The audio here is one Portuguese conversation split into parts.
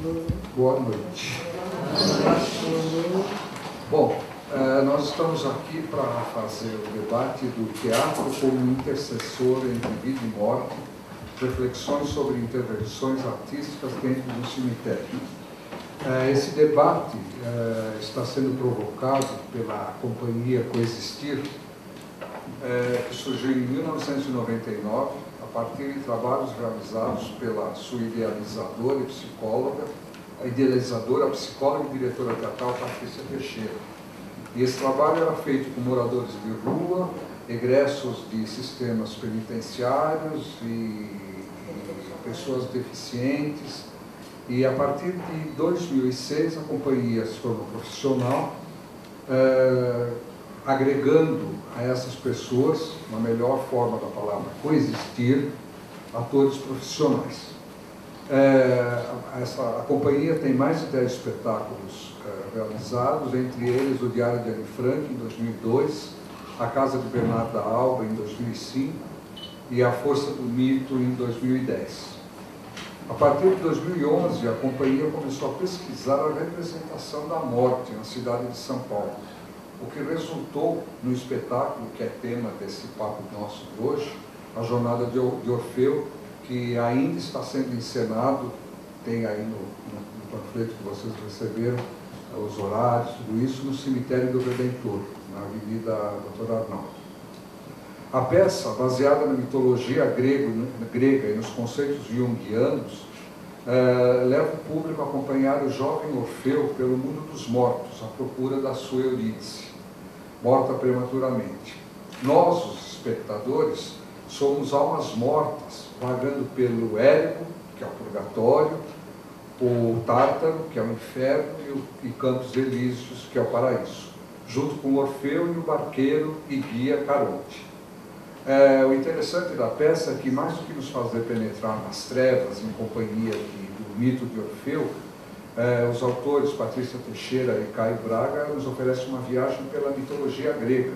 Boa noite. Bom, eh, nós estamos aqui para fazer o debate do teatro como intercessor entre vida e morte, reflexões sobre intervenções artísticas dentro do cemitério. Eh, esse debate eh, está sendo provocado pela companhia Coexistir, que surgiu em 1999 a partir de trabalhos realizados pela sua idealizadora e psicóloga, a idealizadora, a psicóloga e diretora teatral Patrícia Teixeira. E esse trabalho era feito com moradores de rua, egressos de sistemas penitenciários e, e pessoas deficientes. E a partir de 2006 a companhia se tornou profissional, eh, agregando a essas pessoas, na melhor forma da palavra, coexistir, atores profissionais. É, essa, a companhia tem mais de 10 espetáculos é, realizados, entre eles o Diário de Anne Frank, em 2002, A Casa de Bernarda Alba, em 2005, e A Força do Mito, em 2010. A partir de 2011, a companhia começou a pesquisar a representação da morte na cidade de São Paulo, o que resultou no espetáculo que é tema desse papo nosso de hoje, a Jornada de Orfeu, que ainda está sendo encenado, tem aí no, no, panfleto que vocês receberam, os horários, tudo isso, no cemitério do Redentor, na Avenida Doutor Arnaldo. A peça, baseada na mitologia grego, grega e nos conceitos junguianos, eh, leva o público a acompanhar o jovem Orfeu pelo mundo dos mortos, à procura da sua Eurídice, morta prematuramente. Nós, os espectadores, somos almas mortas, vagando pelo Érico, que é o purgatório, o Tártaro, que é o inferno, e, o, e Campos Elíseos, que é o paraíso, junto com Orfeu e o barqueiro e guia Caronte. É, o interessante da peça é que, mais do que nos fazer penetrar nas trevas em companhia do mito de Orfeu, é, os autores Patrícia Teixeira e Caio Braga nos oferecem uma viagem pela mitologia grega,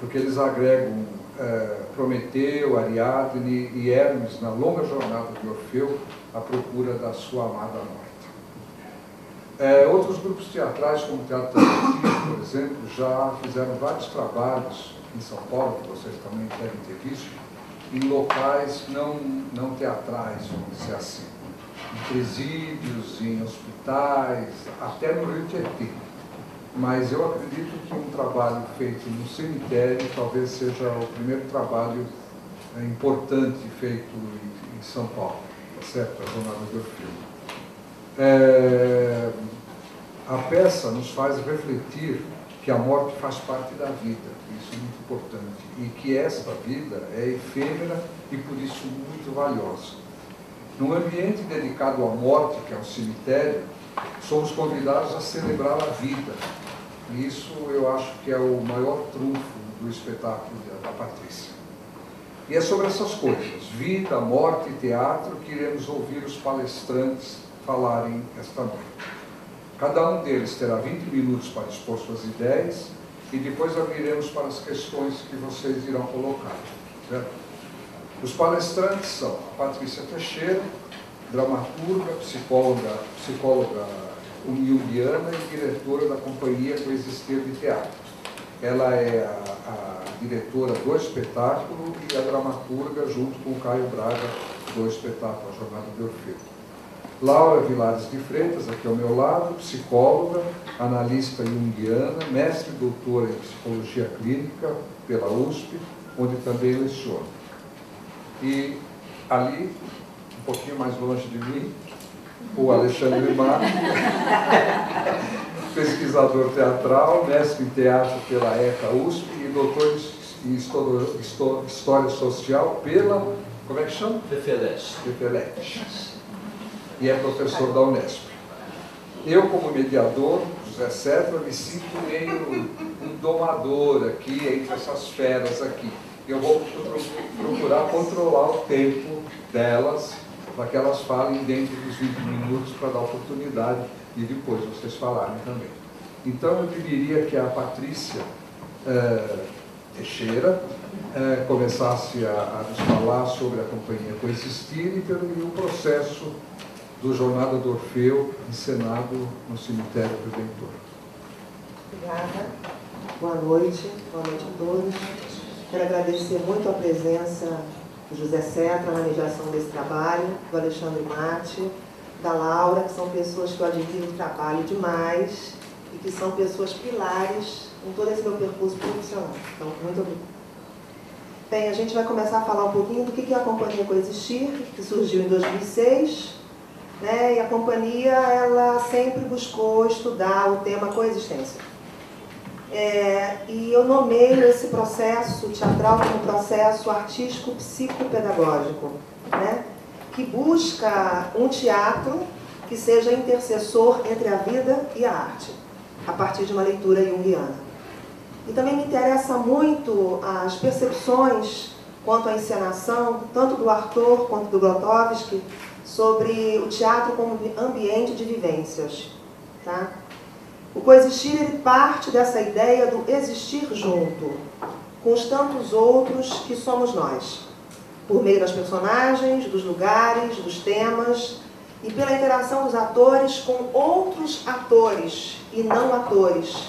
porque eles agregam é, Prometeu, Ariadne e Hermes na longa jornada de Orfeu à procura da sua amada morta. É, outros grupos teatrais, como o Teatro Tarantino, por exemplo, já fizeram vários trabalhos em São Paulo, que vocês também devem ter visto, em locais não, não teatrais, vamos dizer assim, em presídios, em hospitais, até no Rio Tietê mas eu acredito que um trabalho feito no cemitério talvez seja o primeiro trabalho é, importante feito em, São Paulo, tá certo? A Jornada do Filme. É, a peça nos faz refletir que a morte faz parte da vida, isso é muito importante, e que esta vida é efêmera e por isso muito valiosa. Num ambiente dedicado à morte, que é o cemitério, somos convidados a celebrar a vida, isso eu acho que é o maior trunfo do espetáculo da Patrícia. E é sobre essas coisas, vida, morte e teatro, que iremos ouvir os palestrantes falarem esta noite. Cada um deles terá 20 minutos para expor suas ideias e depois abriremos para as questões que vocês irão colocar. Certo? Os palestrantes são a Patrícia Teixeira, dramaturga, psicóloga, psicóloga junguiana e diretora da companhia Coexistir de Teatro. Ela é a, a, diretora do espetáculo e a dramaturga, junto com o Caio Braga, do espetáculo A Jornada de Orfeu. Laura Vilares de Freitas, aqui ao meu lado, psicóloga, analista junguiana, mestre e doutora em psicologia clínica pela USP, onde também leciona. E ali, um pouquinho mais longe de mim, o Alexandre Mar, pesquisador teatral, mestre em teatro pela ECA USP e doutor em História Social pela, como é que chama? Fefelete. Fefelete. E é professor da Unesp. Eu, como mediador, José Cetra, me sinto meio um domador aqui, entre essas feras aqui. Eu vou procurar controlar o tempo delas para que elas falem dentro dos 20 minutos para dar oportunidade e depois vocês falarem também. Então eu diria que a Patrícia é, Teixeira é, começasse a, a, nos falar sobre a companhia Coexistir e, pelo, o processo do Jornada do Orfeu, encenado no Cemitério Redentor. Obrigada. Boa noite. Boa noite a todos. Quero agradecer muito a presença do José Cetra na mediação desse trabalho, do Alexandre Mate, da Laura, que são pessoas que eu admiro o trabalho demais e que são pessoas pilares em todo esse meu percurso profissional. Então, muito obrigada. Bem, a gente vai começar a falar um pouquinho do que é a Companhia Coexistir, que surgiu em 2006, né? e a companhia ela sempre buscou estudar o tema coexistência. É, e eu nomeio esse processo teatral como processo artístico psicopedagógico, né? que busca um teatro que seja intercessor entre a vida e a arte, a partir de uma leitura junguiana. E também me interessa muito as percepções quanto à encenação, tanto do Arthur quanto do Grotowski, sobre o teatro como ambiente de vivências. Tá? O coexistir ele parte dessa ideia do existir junto, com os tantos outros que somos nós, por meio das personagens, dos lugares, dos temas e pela interação dos atores com outros atores e não atores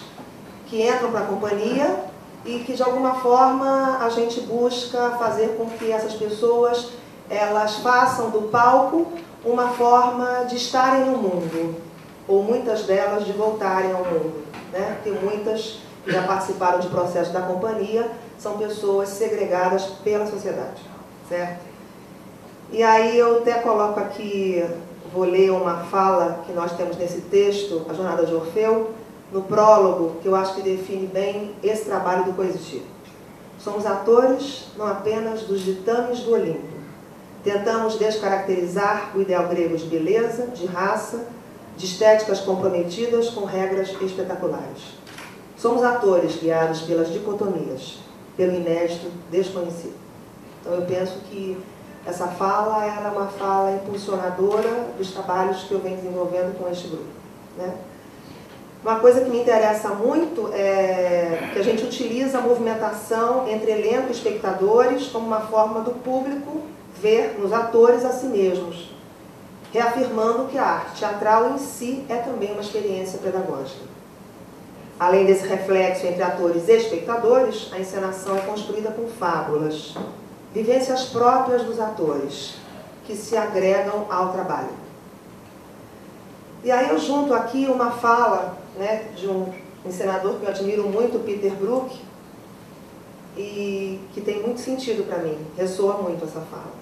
que entram para a companhia e que de alguma forma a gente busca fazer com que essas pessoas elas façam do palco uma forma de estarem no mundo, ou muitas delas de voltarem ao mundo. Né? Porque muitas que já participaram de processos da companhia são pessoas segregadas pela sociedade. Certo? E aí eu até coloco aqui, vou ler uma fala que nós temos nesse texto, A Jornada de Orfeu, no prólogo, que eu acho que define bem esse trabalho do coexistir. Somos atores não apenas dos ditames do Olimpo. Tentamos descaracterizar o ideal grego de beleza, de raça, de estéticas comprometidas com regras espetaculares. Somos atores guiados pelas dicotomias, pelo inédito desconhecido. Então eu penso que essa fala era uma fala impulsionadora dos trabalhos que eu venho desenvolvendo com este grupo. Né? Uma coisa que me interessa muito é que a gente utiliza a movimentação entre elenco e espectadores como uma forma do público ver nos atores a si mesmos, reafirmando que a arte teatral em si é também uma experiência pedagógica. Além desse reflexo entre atores e espectadores, a encenação é construída com fábulas, vivências próprias dos atores, que se agregam ao trabalho. E aí eu junto aqui uma fala né, de um encenador que eu admiro muito, Peter Brook, e que tem muito sentido para mim, ressoa muito essa fala.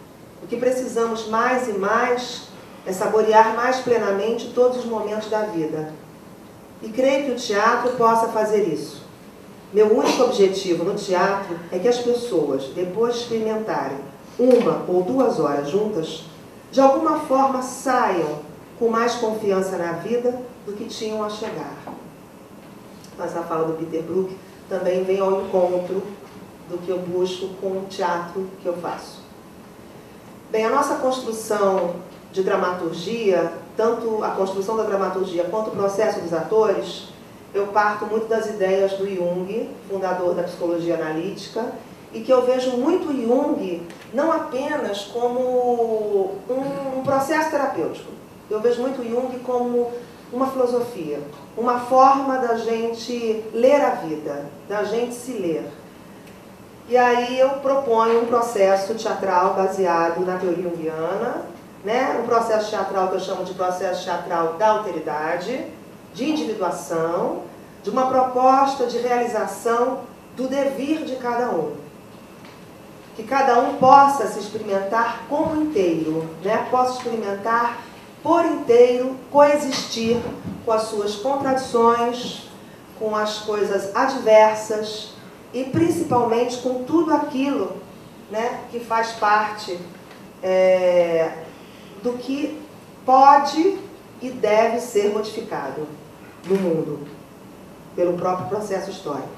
O que precisamos mais e mais é saborear mais plenamente todos os momentos da vida. E creio que o teatro possa fazer isso. Meu único objetivo no teatro é que as pessoas, depois de experimentarem uma ou duas horas juntas, de alguma forma saiam com mais confiança na vida do que tinham a chegar. Mas a fala do Peter Brook também vem ao encontro do que eu busco com o teatro que eu faço. Bem, a nossa construção de dramaturgia, tanto a construção da dramaturgia quanto o processo dos atores, eu parto muito das ideias do Jung, fundador da psicologia analítica, e que eu vejo muito Jung não apenas como um, um processo terapêutico, eu vejo muito Jung como uma filosofia, uma forma da gente ler a vida, da gente se ler. E aí eu proponho um processo teatral baseado na teoria junguiana, né? um processo teatral que eu chamo de processo teatral da alteridade, de individuação, de uma proposta de realização do devir de cada um. Que cada um possa se experimentar como inteiro, né? possa experimentar por inteiro coexistir com as suas contradições, com as coisas adversas e principalmente com tudo aquilo né, que faz parte é, do que pode e deve ser modificado no mundo pelo próprio processo histórico.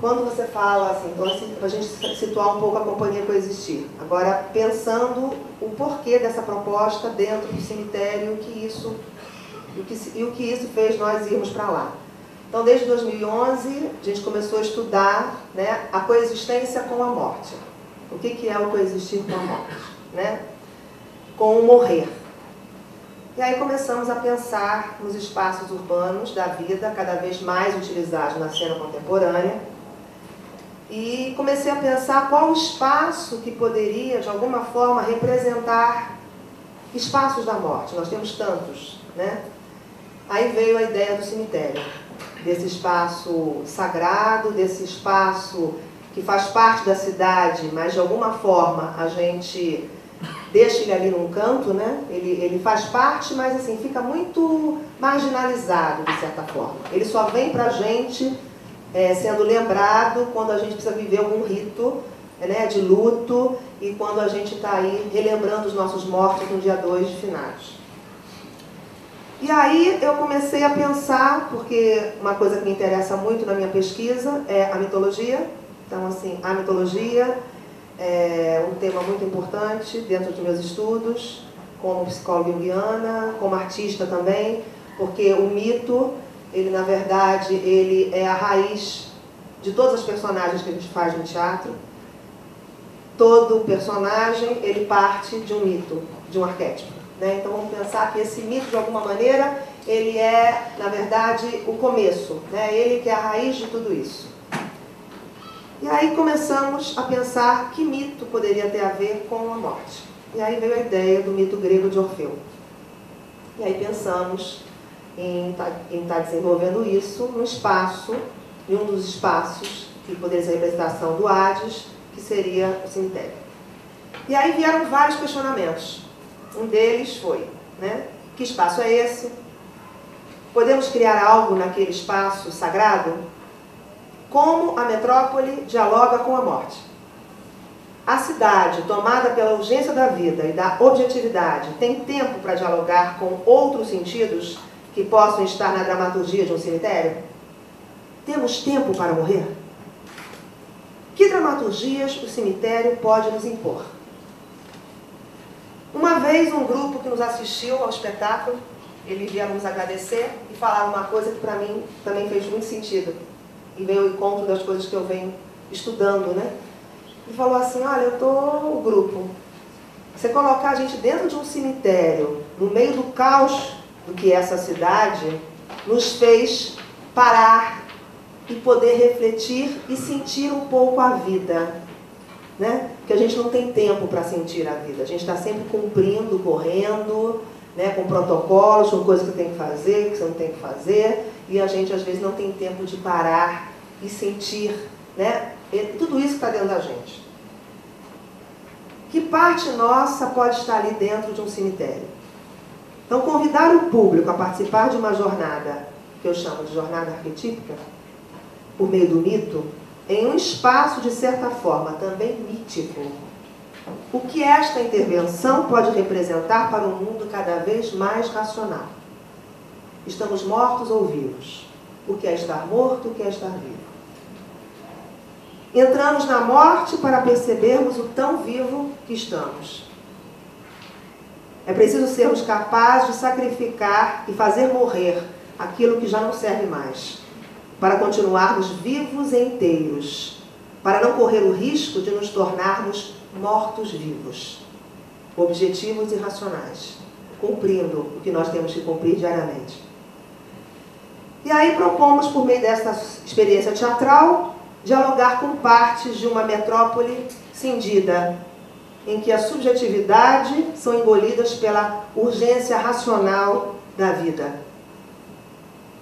Quando você fala, assim, para a gente situar um pouco a companhia coexistir, agora pensando o porquê dessa proposta dentro do cemitério que isso, o que, e o que isso fez nós irmos para lá. Então, desde 2011, a gente começou a estudar né, a coexistência com a morte. O que, que é o coexistir com a morte? Né? com o morrer. E aí começamos a pensar nos espaços urbanos da vida, cada vez mais utilizados na cena contemporânea. E comecei a pensar qual o espaço que poderia, de alguma forma, representar espaços da morte. Nós temos tantos, né? Aí veio a ideia do cemitério, desse espaço sagrado, desse espaço que faz parte da cidade, mas de alguma forma a gente deixa ele ali num canto, né? Ele, ele faz parte, mas assim, fica muito marginalizado, de certa forma. Ele só vem pra gente é, sendo lembrado quando a gente precisa viver algum rito né, de luto e quando a gente está aí relembrando os nossos mortos no dia 2 de finados. E aí eu comecei a pensar, porque uma coisa que me interessa muito na minha pesquisa é a mitologia. Então, assim, a mitologia é um tema muito importante dentro dos meus estudos, como psicóloga junguiana, como artista também, porque o mito, ele na verdade, ele é a raiz de todas as personagens que a gente faz no teatro. Todo personagem, ele parte de um mito, de um arquétipo. Né? Então vamos pensar que esse mito, de alguma maneira, ele é, na verdade, o começo. Né? Ele que é a raiz de tudo isso. E aí começamos a pensar que mito poderia ter a ver com a morte. E aí veio a ideia do mito grego de Orfeu. E aí pensamos em estar tá, tá desenvolvendo isso no espaço, em um dos espaços que poderia ser a representação do Hades, que seria o cemitério. E aí vieram vários questionamentos. Um deles foi, né? Que espaço é esse? Podemos criar algo naquele espaço sagrado? Como a metrópole dialoga com a morte? A cidade, tomada pela urgência da vida e da objetividade, tem tempo para dialogar com outros sentidos que possam estar na dramaturgia de um cemitério? Temos tempo para morrer? Que dramaturgias o cemitério pode nos impor? Uma vez, um grupo que nos assistiu ao espetáculo, eles vieram nos agradecer e falar uma coisa que para mim também fez muito sentido. E veio ao encontro das coisas que eu venho estudando, né? E falou assim, olha, eu tô o grupo. Você colocar a gente dentro de um cemitério, no meio do caos do que é essa cidade, nos fez parar e poder refletir e sentir um pouco a vida né? Porque a gente não tem tempo para sentir a vida. A gente está sempre cumprindo, correndo, né? com protocolos, com coisas que tem que fazer, que você não tem que fazer, e a gente às vezes não tem tempo de parar e sentir né? Tudo isso está dentro da gente. Que parte nossa pode estar ali dentro de um cemitério? Então, convidar o público a participar de uma jornada, que eu chamo de jornada arquetípica, por meio do mito, em um espaço, de certa forma, também mítico, o que esta intervenção pode representar para um mundo cada vez mais racional. Estamos mortos ou vivos? O que é estar morto, o que é estar vivo? Entramos na morte para percebermos o tão vivo que estamos. É preciso sermos capazes de sacrificar e fazer morrer aquilo que já não serve mais para continuarmos vivos e inteiros, para não correr o risco de nos tornarmos mortos-vivos, objetivos e racionais, cumprindo o que nós temos que cumprir diariamente. E aí propomos, por meio dessa experiência teatral, dialogar com partes de uma metrópole cindida, em que a subjetividade são engolidas pela urgência racional da vida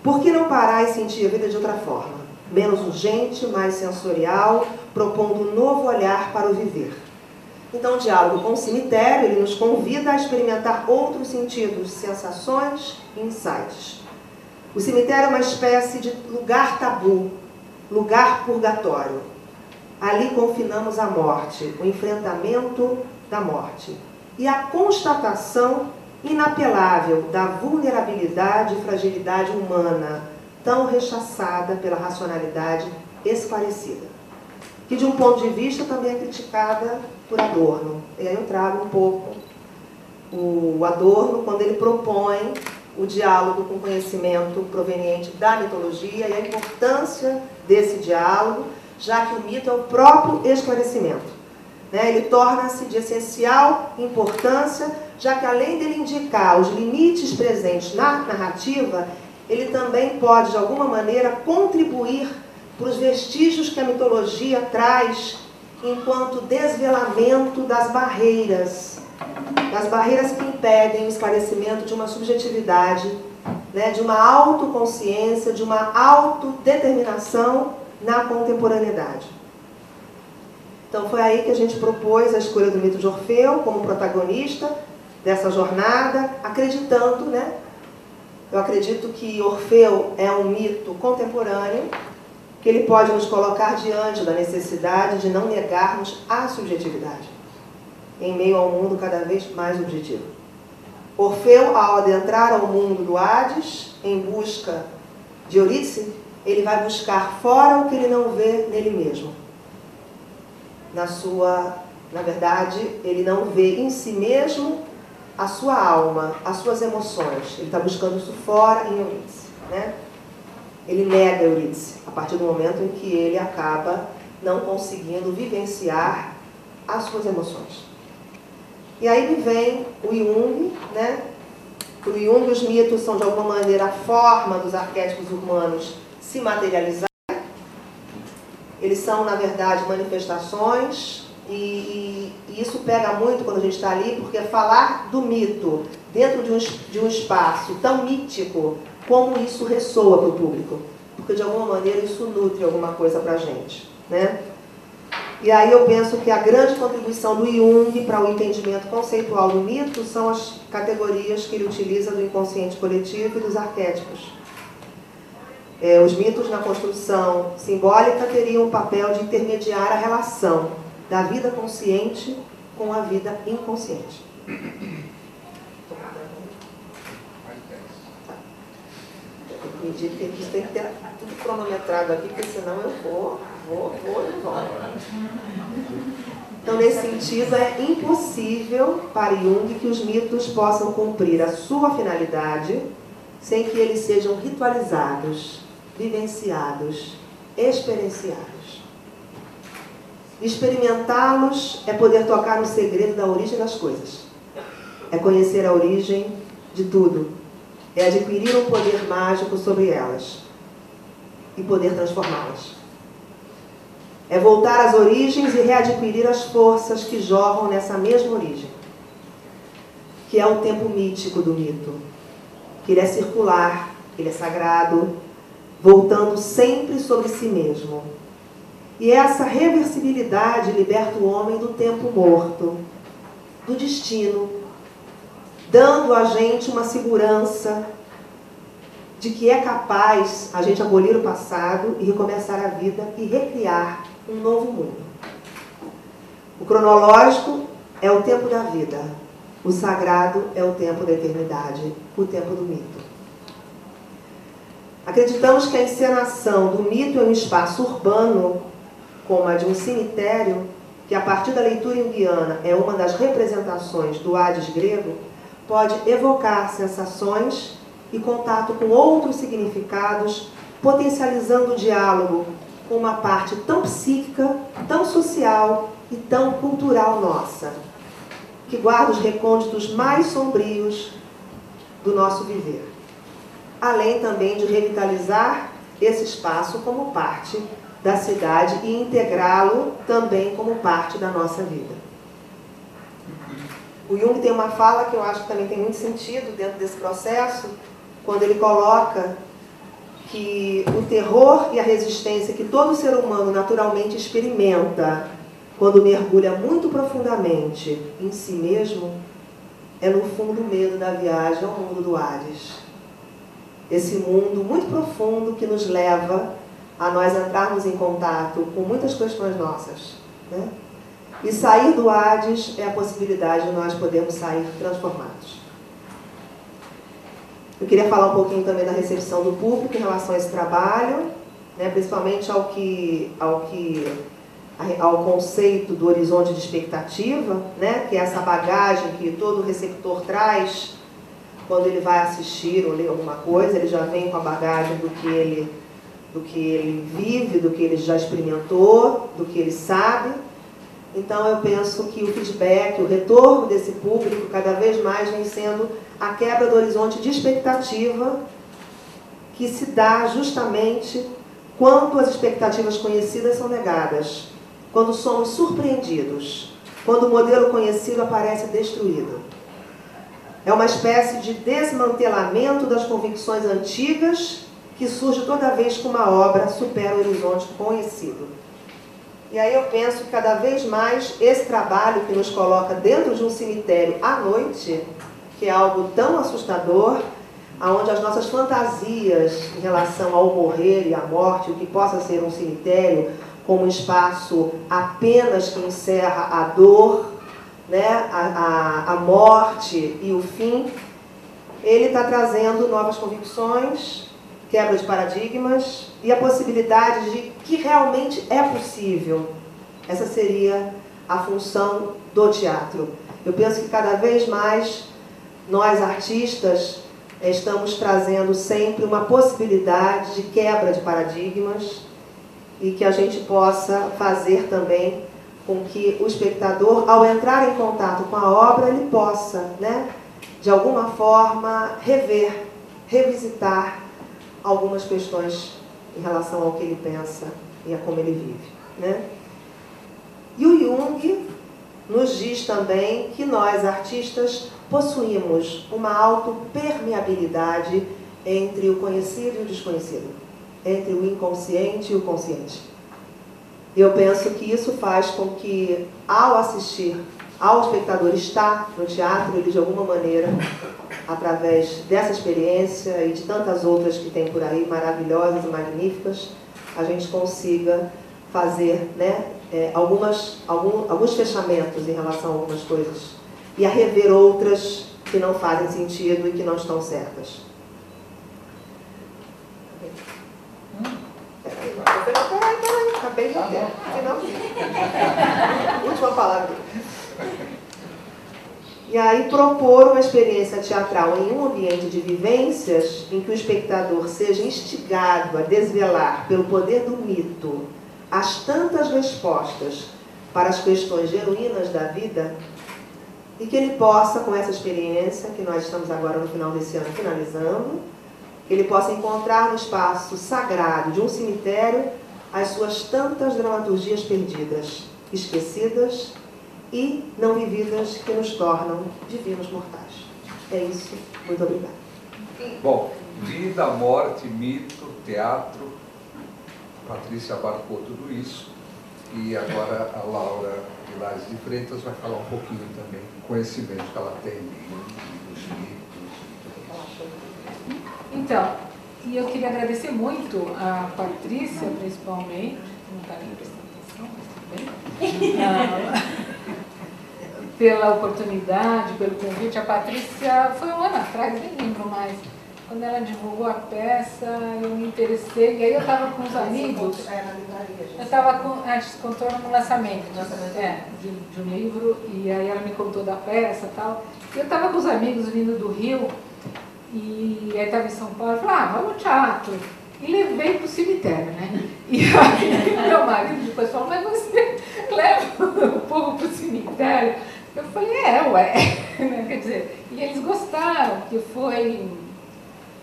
por que não parar e sentir a vida de outra forma? Menos urgente, mais sensorial, propondo um novo olhar para o viver. Então, o diálogo com o cemitério, ele nos convida a experimentar outros sentidos, sensações e insights. O cemitério é uma espécie de lugar tabu, lugar purgatório. Ali confinamos a morte, o enfrentamento da morte e a constatação inapelável da vulnerabilidade e fragilidade humana, tão rechaçada pela racionalidade esclarecida. Que, de um ponto de vista, também é criticada por Adorno. E aí eu trago um pouco o Adorno quando ele propõe o diálogo com conhecimento proveniente da mitologia e a importância desse diálogo, já que o mito é o próprio esclarecimento. Né? Ele torna-se de essencial importância já que além dele indicar os limites presentes na narrativa, ele também pode, de alguma maneira, contribuir para os vestígios que a mitologia traz enquanto desvelamento das barreiras, das barreiras que impedem o esclarecimento de uma subjetividade, né, de uma autoconsciência, de uma autodeterminação na contemporaneidade. Então foi aí que a gente propôs a escolha do mito de Orfeu como protagonista dessa jornada, acreditando, né? Eu acredito que Orfeu é um mito contemporâneo, que ele pode nos colocar diante da necessidade de não negarmos a subjetividade, em meio ao mundo cada vez mais objetivo. Orfeu, ao adentrar ao mundo do Hades, em busca de Eurídice, ele vai buscar fora o que ele não vê nele mesmo. Na sua, na verdade, ele não vê em si mesmo a sua alma, as suas emoções. Ele está buscando isso fora em Eurídice. Né? Ele nega Eurídice a partir do momento em que ele acaba não conseguindo vivenciar as suas emoções. E aí me vem o Jung, né? Para o Jung, os mitos são de alguma maneira a forma dos arquétipos humanos se materializar. Eles são, na verdade, manifestações, e, e, isso pega muito quando a gente está ali, porque falar do mito dentro de um, de um espaço tão mítico, como isso ressoa para o público. Porque, de alguma maneira, isso nutre alguma coisa para a gente. Né? E aí eu penso que a grande contribuição do Jung para o entendimento conceitual do mito são as categorias que ele utiliza do inconsciente coletivo e dos arquétipos. É, os mitos na construção simbólica teriam o papel de intermediar a relação da vida consciente com a vida inconsciente. Medir, porque isso tem que ter tudo cronometrado aqui, porque senão eu vou, vou, vou e volto. Então, nesse sentido, é impossível para Jung que os mitos possam cumprir a sua finalidade sem que eles sejam ritualizados, vivenciados, experienciados. Experimentá-los é poder tocar no segredo da origem das coisas. É conhecer a origem de tudo. É adquirir um poder mágico sobre elas e poder transformá-las. É voltar às origens e readquirir as forças que jorram nessa mesma origem, que é o tempo mítico do mito, que ele é circular, ele é sagrado, voltando sempre sobre si mesmo. E essa reversibilidade liberta o homem do tempo morto, do destino, dando a gente uma segurança de que é capaz a gente abolir o passado e recomeçar a vida e recriar um novo mundo. O cronológico é o tempo da vida, o sagrado é o tempo da eternidade, o tempo do mito. Acreditamos que a encenação do mito em um espaço urbano, como a de um cemitério, que a partir da leitura indiana é uma das representações do Hades grego, pode evocar sensações e contato com outros significados, potencializando o diálogo com uma parte tão psíquica, tão social e tão cultural nossa, que guarda os recônditos mais sombrios do nosso viver além também de revitalizar esse espaço como parte da cidade e integrá-lo também como parte da nossa vida. O Jung tem uma fala que eu acho que também tem muito sentido dentro desse processo, quando ele coloca que o terror e a resistência que todo ser humano naturalmente experimenta quando mergulha muito profundamente em si mesmo é no fundo o medo da viagem ao mundo do Ares esse mundo muito profundo que nos leva a nós entrarmos em contato com muitas questões nossas. Né? E sair do Hades é a possibilidade de nós podermos sair transformados. Eu queria falar um pouquinho também da recepção do público em relação a esse trabalho, né, principalmente ao que, ao que ao conceito do horizonte de expectativa, né, que é essa bagagem que todo receptor traz quando ele vai assistir ou ler alguma coisa, ele já vem com a bagagem do que ele, do que ele vive, do que ele já experimentou, do que ele sabe. Então eu penso que o feedback, o retorno desse público, cada vez mais vem sendo a quebra do horizonte de expectativa que se dá justamente quando as expectativas conhecidas são negadas, quando somos surpreendidos, quando o modelo conhecido aparece destruído. É uma espécie de desmantelamento das convicções antigas que surge toda vez que uma obra supera o horizonte conhecido. E aí eu penso que cada vez mais esse trabalho que nos coloca dentro de um cemitério à noite, que é algo tão assustador, aonde as nossas fantasias em relação ao morrer e à morte, o que possa ser um cemitério, como um espaço apenas que encerra a dor, né, a, a, a morte e o fim, ele está trazendo novas convicções, quebra de paradigmas e a possibilidade de que realmente é possível. Essa seria a função do teatro. Eu penso que cada vez mais nós artistas estamos trazendo sempre uma possibilidade de quebra de paradigmas e que a gente possa fazer também com que o espectador, ao entrar em contato com a obra, ele possa, né, de alguma forma, rever, revisitar algumas questões em relação ao que ele pensa e a como ele vive. Né? E o Jung nos diz também que nós, artistas, possuímos uma autopermeabilidade entre o conhecido e o desconhecido, entre o inconsciente e o consciente. Eu penso que isso faz com que, ao assistir, ao espectador estar no teatro, ele de alguma maneira, através dessa experiência e de tantas outras que tem por aí, maravilhosas e magníficas, a gente consiga fazer né, é, algumas, algum, alguns fechamentos em relação a algumas coisas e a rever outras que não fazem sentido e que não estão certas. Peraí, peraí, peraí, acabei de ter. Última palavra. E aí propor uma experiência teatral em um ambiente de vivências em que o espectador seja instigado a desvelar pelo poder do mito as tantas respostas para as questões genuínas da vida e que ele possa, com essa experiência, que nós estamos agora no final desse ano finalizando, que ele possa encontrar no espaço sagrado de um cemitério as suas tantas dramaturgias perdidas, esquecidas e não vividas que nos tornam divinos mortais. É isso. Muito obrigada. Bom, vida, morte, mito, teatro. Patrícia abarcou tudo isso. E agora a Laura Vilares de Freitas vai falar um pouquinho também do conhecimento que ela tem dos mitos. Então, e eu queria agradecer muito a Patrícia, principalmente, não está nem prestando atenção, mas tudo bem. Ah, pela oportunidade, pelo convite. A Patrícia foi um ano atrás, nem lembro mais. Quando ela divulgou a peça, eu me interessei. E aí eu estava com os amigos. Eu estava com. A gente contou no lançamento é, de, de, um livro. E aí ela me contou da peça e tal. E eu estava com os amigos vindo do Rio. E aí estava em São Paulo. Eu falei, ah, vamos ao teatro. E levei para o cemitério, né? E aí meu marido depois falou, mas você leva o povo para o cemitério? Eu falei, é, ué. Né, quer dizer, e eles gostaram, que foi.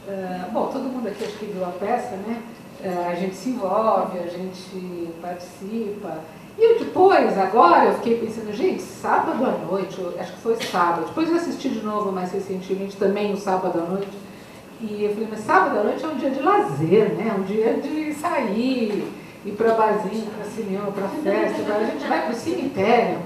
Uh, bom, todo mundo aqui acho que viu a peça, né? Uh, a gente se envolve, a gente participa. E depois, agora, eu fiquei pensando, gente, sábado à noite, acho que foi sábado, depois eu assisti de novo mais recentemente, também o sábado à noite. E eu falei, mas sábado à noite é um dia de lazer, né? Um dia de sair, ir para barzinho, para cinema, para festa, a gente vai para o cemitério,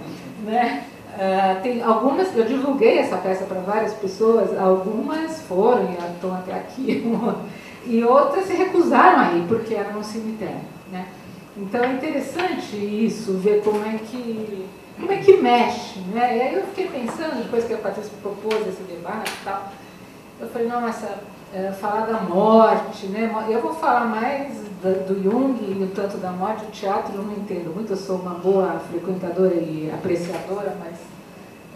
né? Uh, tem algumas, eu divulguei essa peça para várias pessoas, algumas foram e estão até aqui, e outras se recusaram a ir porque era um cemitério. Né? Então é interessante isso, ver como é que, como é que mexe. Né? E aí eu fiquei pensando, depois que a Patrícia propôs esse debate e tal, eu falei, não, essa, é, falar da morte, né? eu vou falar mais do, Jung e o tanto da morte, o teatro eu não entendo muito, eu sou uma boa frequentadora e apreciadora, mas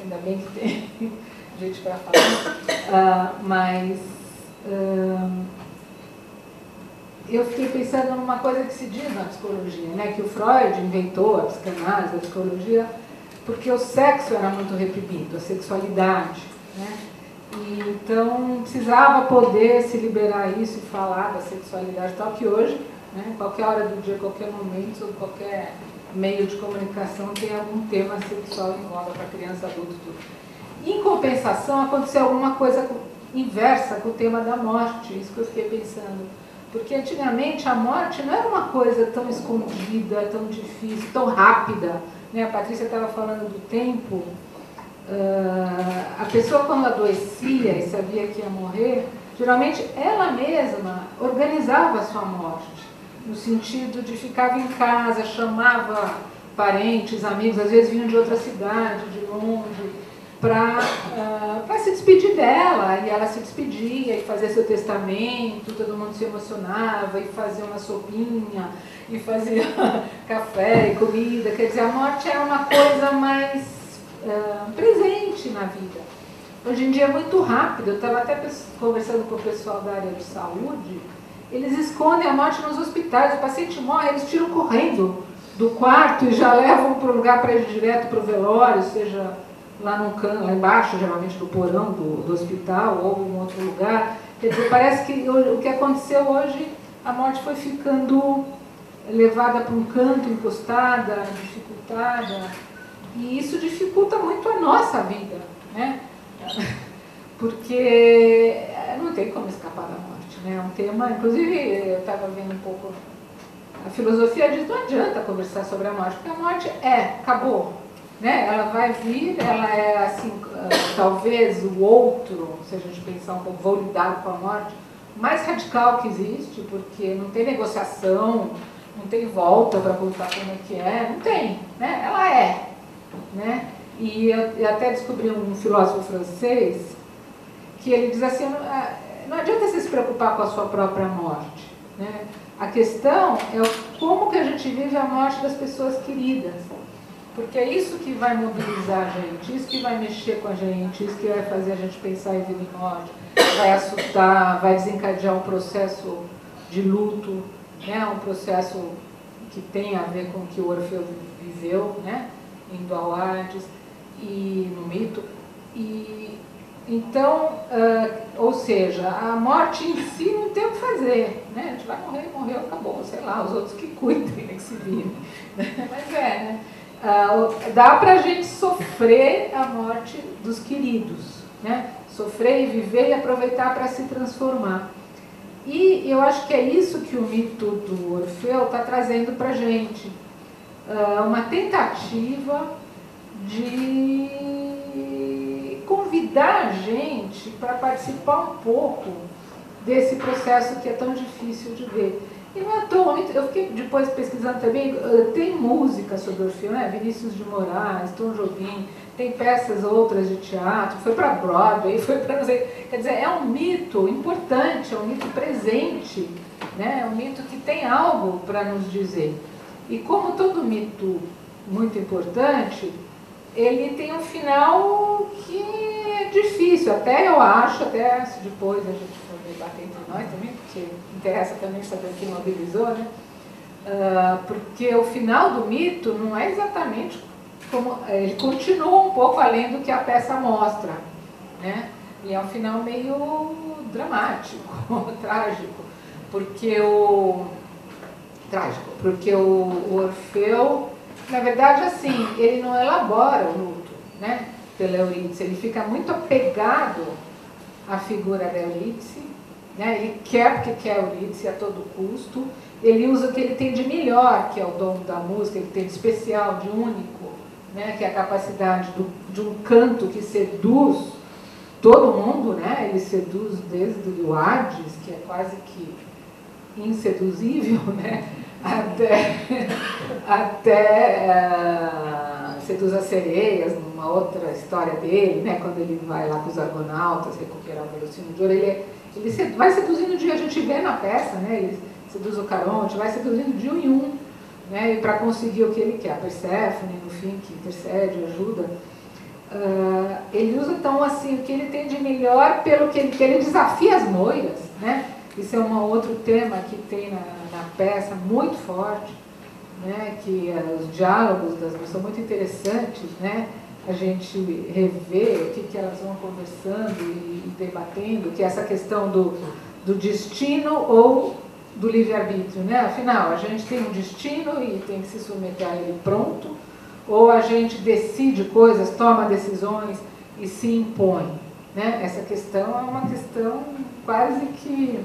ainda bem que tem gente para falar. Uh, mas uh, eu fiquei pensando numa coisa que se diz na psicologia, né? que o Freud inventou a psicanálise, a psicologia, porque o sexo era muito reprimido, a sexualidade. Né? E, então precisava poder se liberar isso e falar da sexualidade tal, que hoje, né, qualquer hora do dia, qualquer momento, qualquer meio de comunicação tem algum tema sexual em voga para criança, adulto, tudo. Em compensação, aconteceu alguma coisa inversa com o tema da morte, isso que eu fiquei pensando. Porque antigamente a morte não era uma coisa tão escondida, tão difícil, tão rápida. Né? A Patrícia estava falando do tempo. Uh, a pessoa quando adoecia e sabia que ia morrer, geralmente ela mesma organizava a sua morte, no sentido de ficava em casa, chamava parentes, amigos, às vezes vinham de outra cidade, de longe, para uh, se despedir dela. E ela se despedia e fazia seu testamento, todo mundo se emocionava e fazia uma sopinha e fazia café e comida. Quer dizer, a morte era uma coisa mais uh, presente na vida. Hoje em dia é muito rápido. Eu estava até conversando com o pessoal da área de saúde. Eles escondem a morte nos hospitais. O paciente morre, eles tiram correndo do quarto e já levam para o lugar para ir direto para o velório, seja lá, no lá embaixo, geralmente do porão do, do hospital ou em outro lugar. Quer dizer, parece que o que aconteceu hoje, a morte foi ficando levada para um canto, encostada, dificultada. E isso dificulta muito a nossa vida, né? Porque não tem como escapar da morte, né? É um tema, inclusive, eu estava vendo um pouco. A filosofia diz: não adianta conversar sobre a morte, porque a morte é, acabou, né? Ela vai vir, ela é assim, ah, talvez o outro, se a gente pensar um pouco, vou lidar com a morte, mais radical que existe, porque não tem negociação, não tem volta para voltar como é que é, não tem, né? Ela é, né? E eu, eu até descobri um filósofo francês que ele diz assim, não, ah, não adianta você se preocupar com a sua própria morte, né? A questão é como que a gente vive a morte das pessoas queridas. Porque é isso que vai mobilizar a gente, isso que vai mexer com a gente, isso que vai fazer a gente pensar em vida e morte, vai assustar, vai desencadear um processo de luto, né? um processo que tem a ver com o que o Orfeu viveu, né? Indo ao e no mito. E, então, uh, ou seja, a morte em si não tem o que fazer. Né? A gente vai morrer, morreu, acabou, sei lá, os outros que cuidem, né, que se virem. Mas é, né? Uh, dá para a gente sofrer a morte dos queridos, né? sofrer e viver e aproveitar para se transformar. E eu acho que é isso que o mito do Orfeu está trazendo para a gente. Uh, uma tentativa de convidar a gente para participar um pouco desse processo que é tão difícil de ver. E não é tão, eu fiquei depois pesquisando também, eh, tem música sobre o filme, né? Vinícius de Moraes, Tom Jobim, tem peças outras de teatro, foi para Broadway, foi para não sei. Quer dizer, é um mito importante, é um mito presente, né? é um mito que tem algo para nos dizer. E como todo mito muito importante, ele tem um final que é difícil, até eu acho, até se depois a gente for debater entre nós também, porque interessa também saber quem mobilizou, né? Uh, porque o final do mito não é exatamente como. Ele continua um pouco além do que a peça mostra, né? E é um final meio dramático, trágico, porque o. Trágico, porque o, o Orfeu, na verdade, assim, ele não elabora o luto, né? Pela Eurídice, ele fica muito apegado à figura da Eurídice né? Ele quer porque quer Eurídice a todo custo. Ele usa o que ele tem de melhor, que é o dom da música, ele tem de especial, de único, né? que é a capacidade do, de um canto que seduz todo mundo, né? ele seduz desde o Hades, que é quase que inseduzível, né? Até, até uh, seduz as sereias, numa outra história dele, né? quando ele vai lá com os argonautas recuperar o velocino de ouro, ele é ele vai seduzindo de a gente vê na peça, né? Ele seduz o Caronte, vai seduzindo de um em um, né? para conseguir o que ele quer. A no fim, que intercede, ajuda. Uh, ele usa então assim o que ele tem de melhor pelo que ele quer, ele desafia as moiras, né? Isso é um outro tema que tem na, na peça, muito forte, né? que uh, os diálogos das mulheres são muito interessantes, né? a gente rever o que, que elas vão conversando e, e debatendo, que é essa questão do, do destino ou do livre-arbítrio. Né? Afinal, a gente tem um destino e tem que se submeter a ele pronto, ou a gente decide coisas, toma decisões e se impõe. Né? Essa questão é uma questão quase que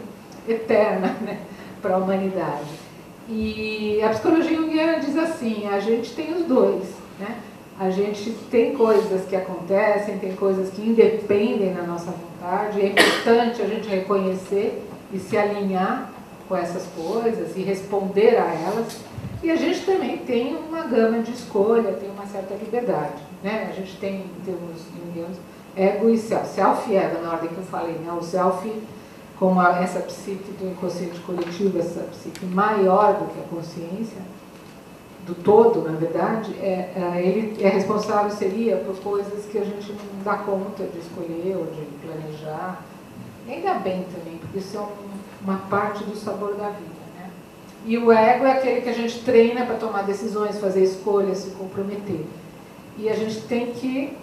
eterna né? para a humanidade. E a psicologia junguiana diz assim, a gente tem os dois. Né? A gente tem coisas que acontecem, tem coisas que independem da nossa vontade, é importante a gente reconhecer e se alinhar com essas coisas e responder a elas. E a gente também tem uma gama de escolha, tem uma certa liberdade. Né? A gente tem, em termos junguianos, ego e self. Self e ego, na ordem que eu falei. Né? O self, como a, essa psique do inconsciente coletivo, essa psique maior do que a consciência, do todo, na verdade, é, é, ele é responsável, seria, por coisas que a gente não dá conta de escolher ou de planejar. E ainda bem também, porque isso é um, uma parte do sabor da vida. Né? E o ego é aquele que a gente treina para tomar decisões, fazer escolhas, se comprometer. E a gente tem que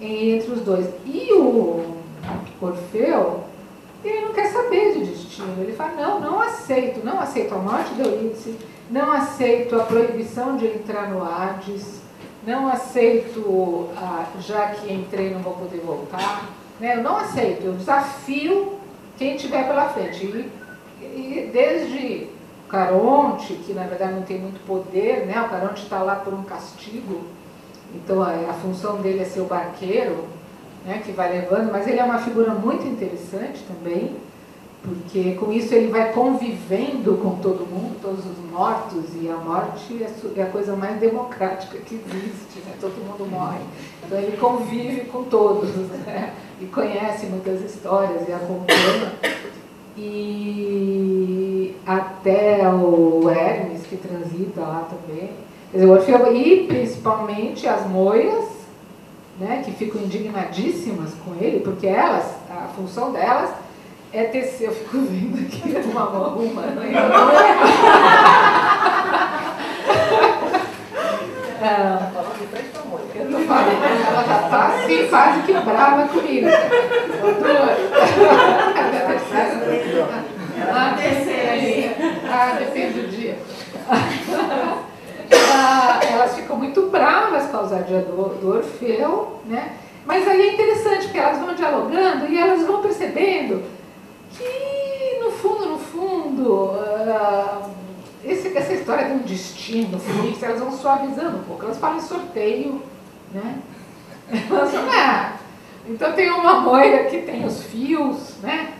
ir entre os dois. E o Orfeu, ele não quer saber de destino. Ele fala, não, não aceito, não aceito a morte de Eurídice, não aceito a proibição de entrar no Hades, não aceito, já que entrei não vou poder voltar, né? eu não aceito, eu desafio quem tiver pela frente. E, e desde Caronte, que na verdade não tem muito poder, né? o Caronte está lá por um castigo, então a, a função dele é ser o barqueiro, né? que vai levando, mas ele é uma figura muito interessante também, porque com isso ele vai convivendo com todo mundo, todos os mortos, e a morte é, é a coisa mais democrática que existe, né? todo mundo morre. Então ele convive com todos, né? e conhece muitas histórias e acompanha. E até o Hermes, que transita lá também. Quer dizer, Orfeu, e principalmente as moiras, né, que ficam indignadíssimas com ele, porque elas, a função delas é tecer, eu fico vendo aqui uma mão humana. Ah, eu tô falando, ela já está assim, quase que brava comigo. Doutora. Ah, terceira aí. Ah, depende do dia. Ah, elas ficam muito bravas com a ousadia do, do Orfeu, né? Mas aí é interessante, porque elas vão dialogando e elas vão percebendo que, no fundo, no fundo, uh, esse, essa história de um destino fixo, elas vão suavizando um pouco. Elas falam em sorteio, né? Elas falam, ah, então tem uma moira que tem os fios, né?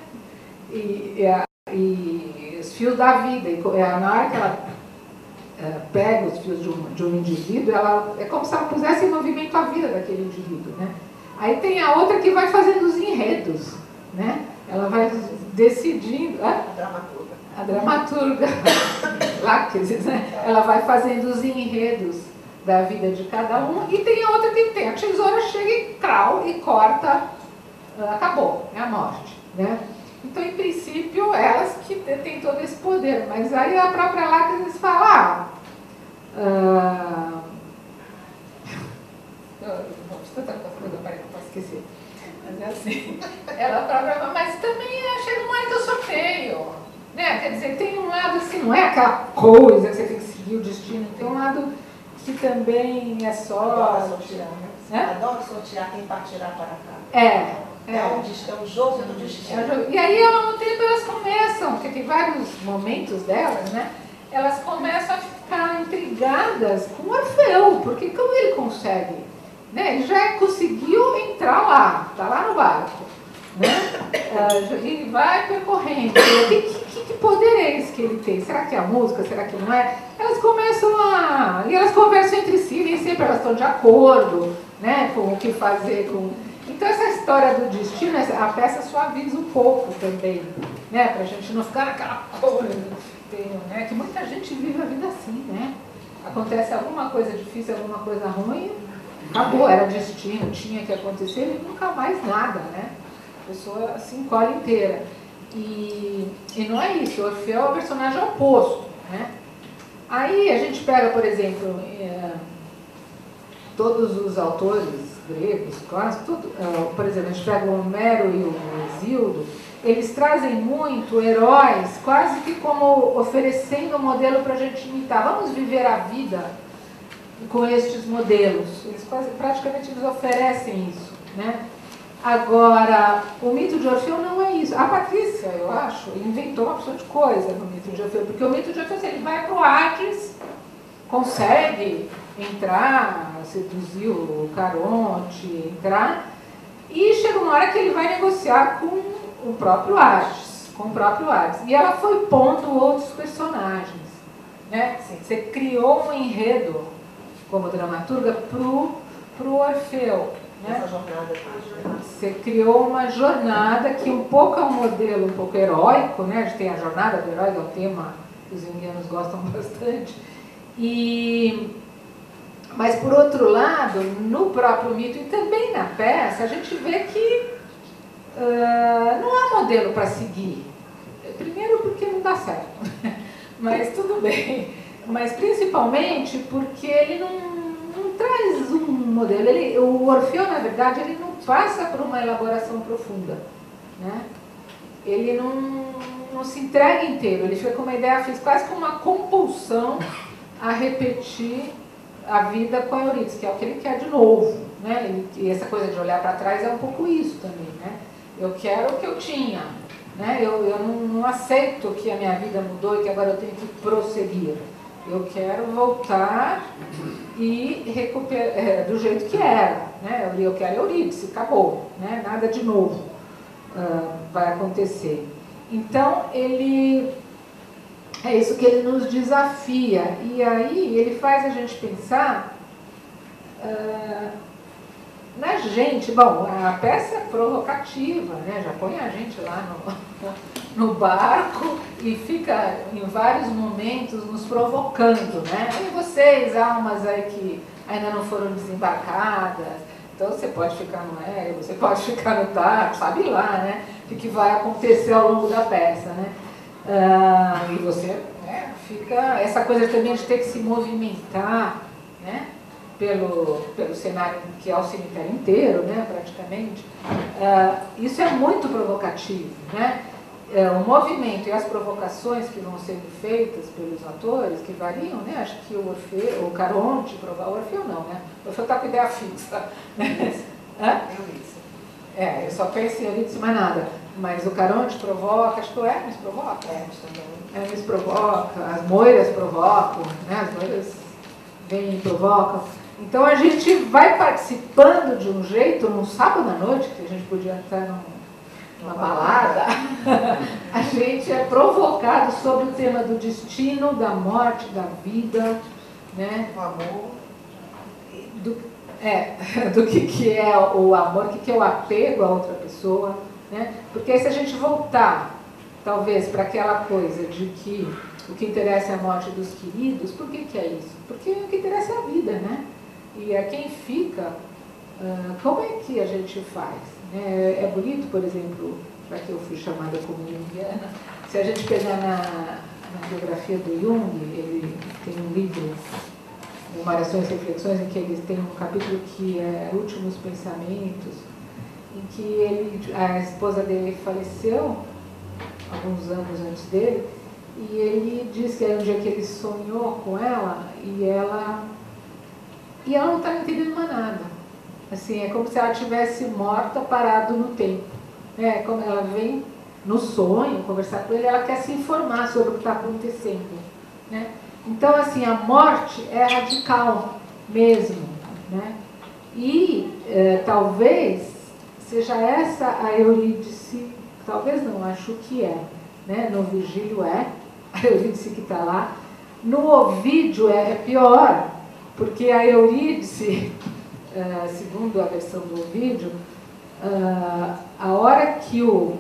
E, e, e os fios da vida. E na hora que ela é, pega os fios de um, de um indivíduo, ela, é como se ela pusesse em movimento a vida daquele indivíduo, né? Aí tem a outra que vai fazendo os enredos, né? Ela vai decidindo. A dramaturga. A dramaturga. Lácteos, né? Ela vai fazendo os enredos da vida de cada um. E tem a outra que tem. A tesoura chega e crau e corta. Acabou, é a morte. Né? Então, em princípio, elas que têm todo esse poder. Mas aí a própria Lácteos fala. Ah, ah, tanta coisa eu não posso esquecer. Mas é assim. Ela própria, mas também é, chega uma hora que eu sorteio. Né? Quer dizer, tem um lado assim, não é aquela coisa que você tem que seguir o destino, tem um lado que também é só. Adoro sortear, né? Adoro sortear quem partirá para cá. É. É, é, um, é um jogo do destino. É e aí, ao mesmo tempo, elas começam, porque tem vários momentos delas, né? Elas começam a ficar intrigadas com o Orfeu, porque como ele consegue né? Ele já conseguiu entrar lá, está lá no barco. Né? Uh, ele vai percorrendo. Que, que, que, poder é esse que ele tem? Será que é a música? Será que não é? Elas começam a. E elas conversam entre si, nem sempre elas estão de acordo né? com o que fazer. Com... Então, essa história do destino, a peça suaviza um pouco também, né? para a gente não ficar naquela coisa. Né? Que muita gente vive a vida assim, né? Acontece alguma coisa difícil, alguma coisa ruim, acabou, era destino, tinha que acontecer e nunca mais nada, né? A pessoa se encolhe inteira. E, e não é isso, Orfeu é o personagem oposto. Né? Aí a gente pega, por exemplo, é, todos os autores gregos, clássicos, tudo, é, por exemplo, a gente pega o Homero e o Exildo, eles trazem muito heróis, quase que como oferecendo um modelo para a gente imitar. Vamos viver a vida com estes modelos. Eles quase, praticamente nos oferecem isso. Né? Agora, o mito de Orfeu não é isso. A Patrícia, eu acho, inventou uma opção de coisa no mito de Orfeu, porque o mito de Orfeu, ele vai para o Hades, consegue entrar, seduzir o Caronte, entrar, e chega uma hora que ele vai negociar com o próprio Hades, com o próprio Hades. E ela foi pondo outros personagens. Né? Você criou um enredo como dramaturga para o Orfeu. Né? Você criou uma jornada que um pouco é um modelo um pouco heróico, né? A gente tem a jornada do herói, que é um tema que os indianos gostam bastante. E, mas por outro lado, no próprio mito e também na peça, a gente vê que uh, não há modelo para seguir. Primeiro porque não dá certo, mas tudo bem. Mas principalmente porque ele não traz um modelo. Ele, o Orfeu, na verdade, ele não passa por uma elaboração profunda. Né? Ele não, não se entrega inteiro, ele fica com uma ideia, quase como uma compulsão a repetir a vida com Eurídice, que é o que ele quer de novo. Né? E essa coisa de olhar para trás é um pouco isso também. Né? Eu quero o que eu tinha. Né? Eu, eu não, não aceito que a minha vida mudou e que agora eu tenho que prosseguir. Eu quero voltar e recuperar é, do jeito que era. Né? Eu quero Eurídice, acabou. Né? Nada de novo uh, vai acontecer. Então, ele é isso que ele nos desafia. E aí ele faz a gente pensar uh, na gente. Bom, a peça é provocativa, né? já põe a gente lá no, no barco e fica em vários momentos nos provocando, né? E vocês, almas aí que ainda não foram desembarcadas, então você pode ficar no aéreo, você pode ficar no táxi, sabe lá, né? O que vai acontecer ao longo da peça, né? Ah, e você né, fica, essa coisa também de ter que se movimentar, né? Pelo, pelo cenário que é o cemitério inteiro, né, praticamente, ah, isso é muito provocativo, né? é, o movimento e as provocações que vão sendo feitas pelos atores, que variam, né? Acho que o Orfeu, o Caronte, o Orfeu não, né? O Orfeu está com ideia fixa. Né? Hã? É, eu só penso em Eurídice, mais nada. Mas o Caronte provoca, acho que o Hermes provoca. Hermes também. Hermes provoca, as moiras provocam, né? As moiras vêm e provocam. Então a gente vai participando de um jeito, num sábado à noite, que a gente podia estar num uma balada, a gente é provocado sobre o tema do destino, da morte, da vida, né? O amor. Do, é, do que, que é o amor, o que, que é o apego a outra pessoa, né? Porque se a gente voltar, talvez, para aquela coisa de que o que interessa é a morte dos queridos, por que, que é isso? Porque o que interessa é a vida, né? E a quem fica, como é que a gente faz? É, é bonito, por exemplo, já que eu fui chamada como junguiana, se a gente pegar na, na biografia do Jung, ele tem um livro, Variações e Reflexões, em que ele tem um capítulo que é Últimos Pensamentos, em que ele, a esposa dele faleceu, alguns anos antes dele, e ele diz que é um dia que ele sonhou com ela e ela, e ela não estava entendendo mais nada. Assim, é como se ela tivesse morta, parado no tempo. É como ela vem no sonho conversar com ele, ela quer se informar sobre o que está acontecendo. Né? Então, assim, a morte é radical mesmo. Né? E é, talvez seja essa a Eurídice, talvez não, acho que é. Né? No Virgílio é, a Eurídice que está lá. No Ovídio é, é pior, porque a Eurídice uh, segundo a versão do vídeo, uh, a hora que o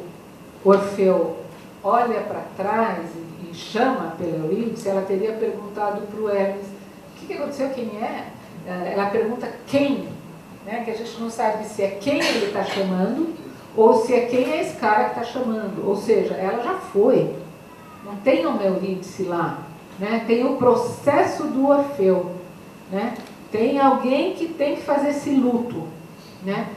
Orfeu olha para trás e, e, chama pela Eurídice, ela teria perguntado para o Hermes, o que, que, aconteceu, quem é? Uh, ela pergunta quem, né, que a gente não sabe se é quem ele está chamando ou se é quem é esse cara que está chamando. Ou seja, ela já foi. Não tem uma Eurídice lá. Né? Tem o processo do Orfeu. Né? Tem alguém que tem que fazer esse luto. Né?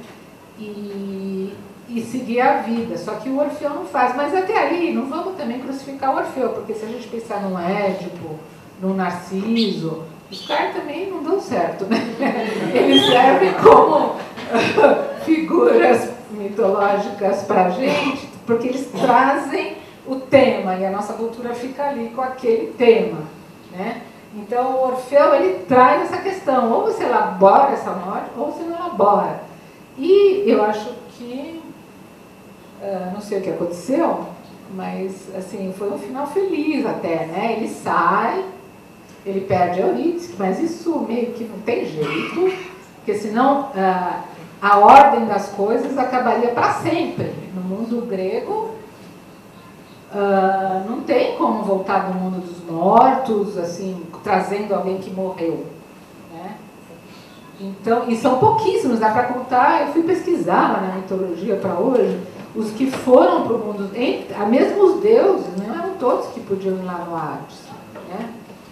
E, e seguir a vida. Só que o Orfeu não faz. Mas até aí, não vamos também crucificar o Orfeu, porque se a gente pensar num Édipo, num Narciso, os caras também não dão certo, né? Eles servem como figuras mitológicas para gente, porque eles trazem o tema e a nossa cultura fica ali com aquele tema, né? Então o Orfeu ele traz essa questão, ou você elabora essa morte, ou você não elabora. E eu acho que, uh, não sei o que aconteceu, mas assim, foi um final feliz até, né? Ele sai, ele perde a Eurídice, mas isso meio que não tem jeito, porque senão uh, a ordem das coisas acabaria para sempre. No mundo grego, uh, não tem como voltar do mundo dos mortos, assim, trazendo alguém que morreu. Né? Então, e são pouquíssimos, dá para contar, eu fui pesquisar lá na mitologia para hoje, os que foram para o mundo, mesmo os deuses, não eram todos que podiam ir lá no Hades.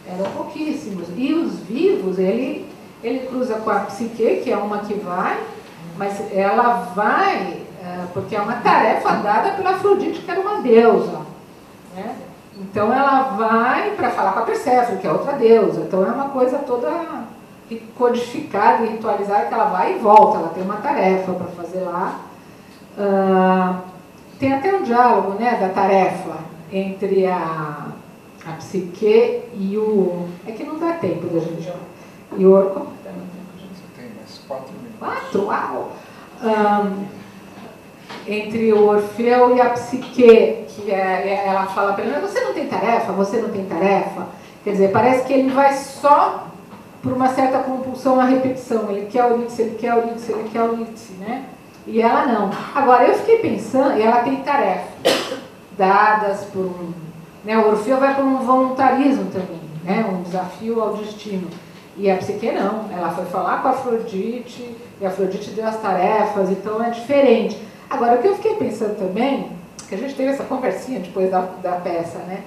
Eram pouquíssimos. E os vivos, ele, ele cruza com a psique, que é uma que vai, mas ela vai, é, porque é uma tarefa dada pela Afrodite, que era uma deusa. Né? Então ela vai para falar com a Perséfone, que é outra deusa. Então é uma coisa toda codificada e ritualizada que ela vai e volta, ela tem uma tarefa para fazer lá. Uh, tem até um diálogo né, da tarefa entre a, a psique e o. É que não dá tempo da gente. E o. Como? Você tem mais quatro minutos. Quatro? Uau! Um, entre o Orfeu e a Psique, que é, é ela fala para ele, você não tem tarefa, você não tem tarefa. Quer dizer, parece que ele vai só por uma certa compulsão à repetição. Ele quer Eurídice, ele quer Eurídice, ele quer Eurídice, né? E ela não. Agora, eu fiquei pensando, e ela tem tarefas dadas por um... Né, o Orfeu vai para um voluntarismo também, né? um desafio ao destino. E a Psique não, ela foi falar com a Afrodite, e a Afrodite deu as tarefas, então é diferente. Agora, o que eu fiquei pensando também, que a gente teve essa conversinha depois da, da peça, né?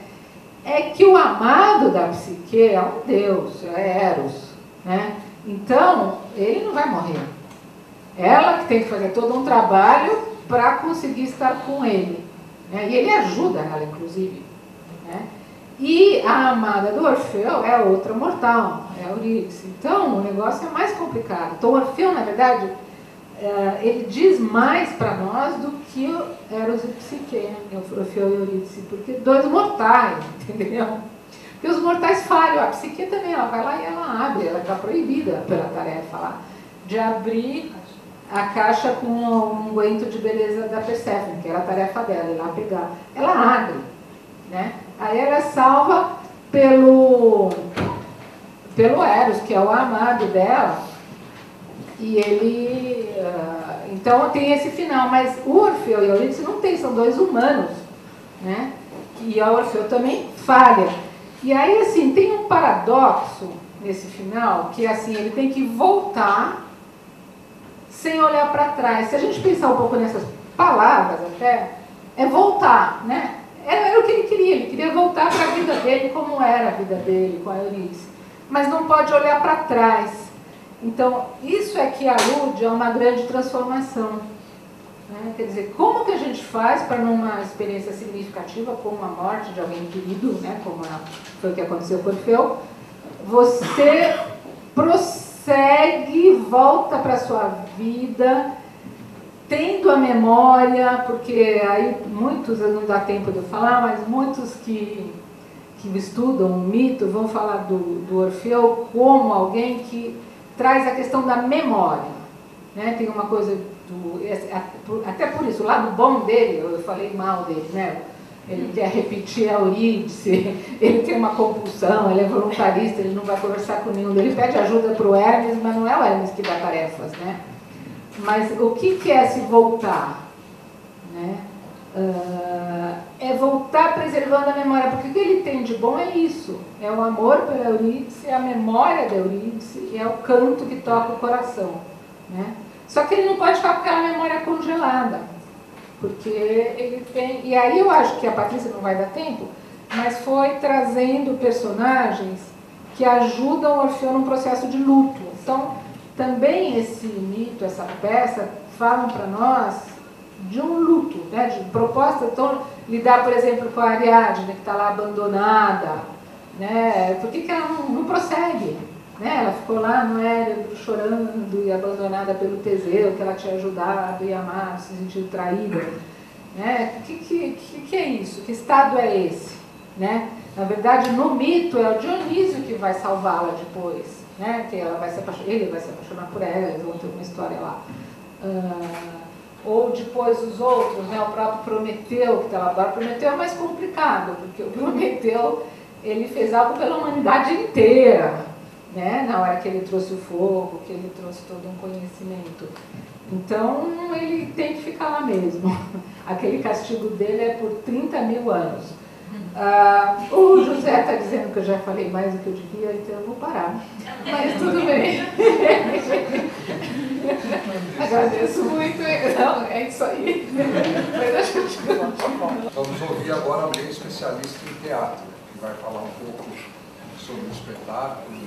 É que o amado da psique é um Deus, é Eros, né? Então, ele não vai morrer. Ela que tem que fazer todo um trabalho para conseguir estar com ele. Né? E ele ajuda ela, inclusive. Né? E a amada do Orfeu é outra mortal, é Eurídice. Então, o negócio é mais complicado. Então, o Orfeu, na verdade, é, ele diz mais para nós do que Eros e Psique, Orfeu e Eurídice, porque dois mortais, entendeu? Porque os mortais falham, a Psique também, ela vai lá e ela abre, ela está proibida pela tarefa lá, de abrir a caixa com um unguento de beleza da Persephone, que era a tarefa dela, ir lá pegar. Ela abre, né? Aí ela é salva pelo, pelo Eros, que é o amado dela, e ele. Uh, então tem esse final, mas o Orfeu e Eurídice não tem, são dois humanos. Né? E a Orfeu também falha. E aí, assim, tem um paradoxo nesse final, que assim, ele tem que voltar sem olhar para trás. Se a gente pensar um pouco nessas palavras até, é voltar, né? Era, era o que ele queria, ele queria voltar para a vida dele como era a vida dele com a Euridice. Mas não pode olhar para trás. Então, isso é que alude a uma grande transformação. Né? Quer dizer, como que a gente faz para numa experiência significativa, como a morte de alguém querido, né? como foi o que aconteceu com o Orfeu, você prossegue, volta para a sua vida, tendo a memória, porque aí muitos, não dá tempo de eu falar, mas muitos que, que estudam o mito vão falar do, do Orfeu como alguém que traz a questão da memória. Né? Tem uma coisa, do, até por isso, o lado bom dele, eu falei mal dele, né? ele quer repetir a Eurídice, ele tem uma compulsão, ele é voluntarista, ele não vai conversar com nenhum, ele pede ajuda para o Hermes, mas não é o Hermes que dá tarefas, né? Mas o que, é se voltar? Né? Uh, é voltar preservando a memória, porque o que ele tem de bom é isso, é o amor pela Eurídice, é a memória da Eurídice, é o canto que toca o coração. Né? Só que ele não pode ficar com aquela memória congelada. Porque ele tem. E aí eu acho que a Patrícia não vai dar tempo, mas foi trazendo personagens que ajudam o Orfeu num processo de luto. Então, também esse mito, essa peça, falam para nós de um luto, né? de proposta. Então, lidar, por exemplo, com a Ariadne, que está lá abandonada, né? por que, que ela não, não prossegue? Né? Ela ficou lá no Érebro chorando e abandonada pelo Teseu, que ela tinha ajudado e amado, se sentiu traída. Né? O que, que, que, que é isso? Que estado é esse? Né? Na verdade, no mito, é o Dionísio que vai salvá-la depois. Né? Que ela vai se apaixonar, ele vai se apaixonar por ela, eles vão ter uma história lá. Uh, ou depois os outros, né? o próprio Prometeu, que estava agora. Prometeu é mais complicado, porque o Prometeu ele fez algo pela humanidade inteira né? na hora que ele trouxe o fogo, que ele trouxe todo um conhecimento. Então, ele tem que ficar lá mesmo. Aquele castigo dele é por 30 mil anos. Ah, o José está dizendo que eu já falei mais do que eu devia, então eu vou parar. Mas tudo bem. Agradeço muito. Não, é isso aí. Vamos ouvir agora alguém especialista em teatro, que vai falar um pouco sobre o espetáculo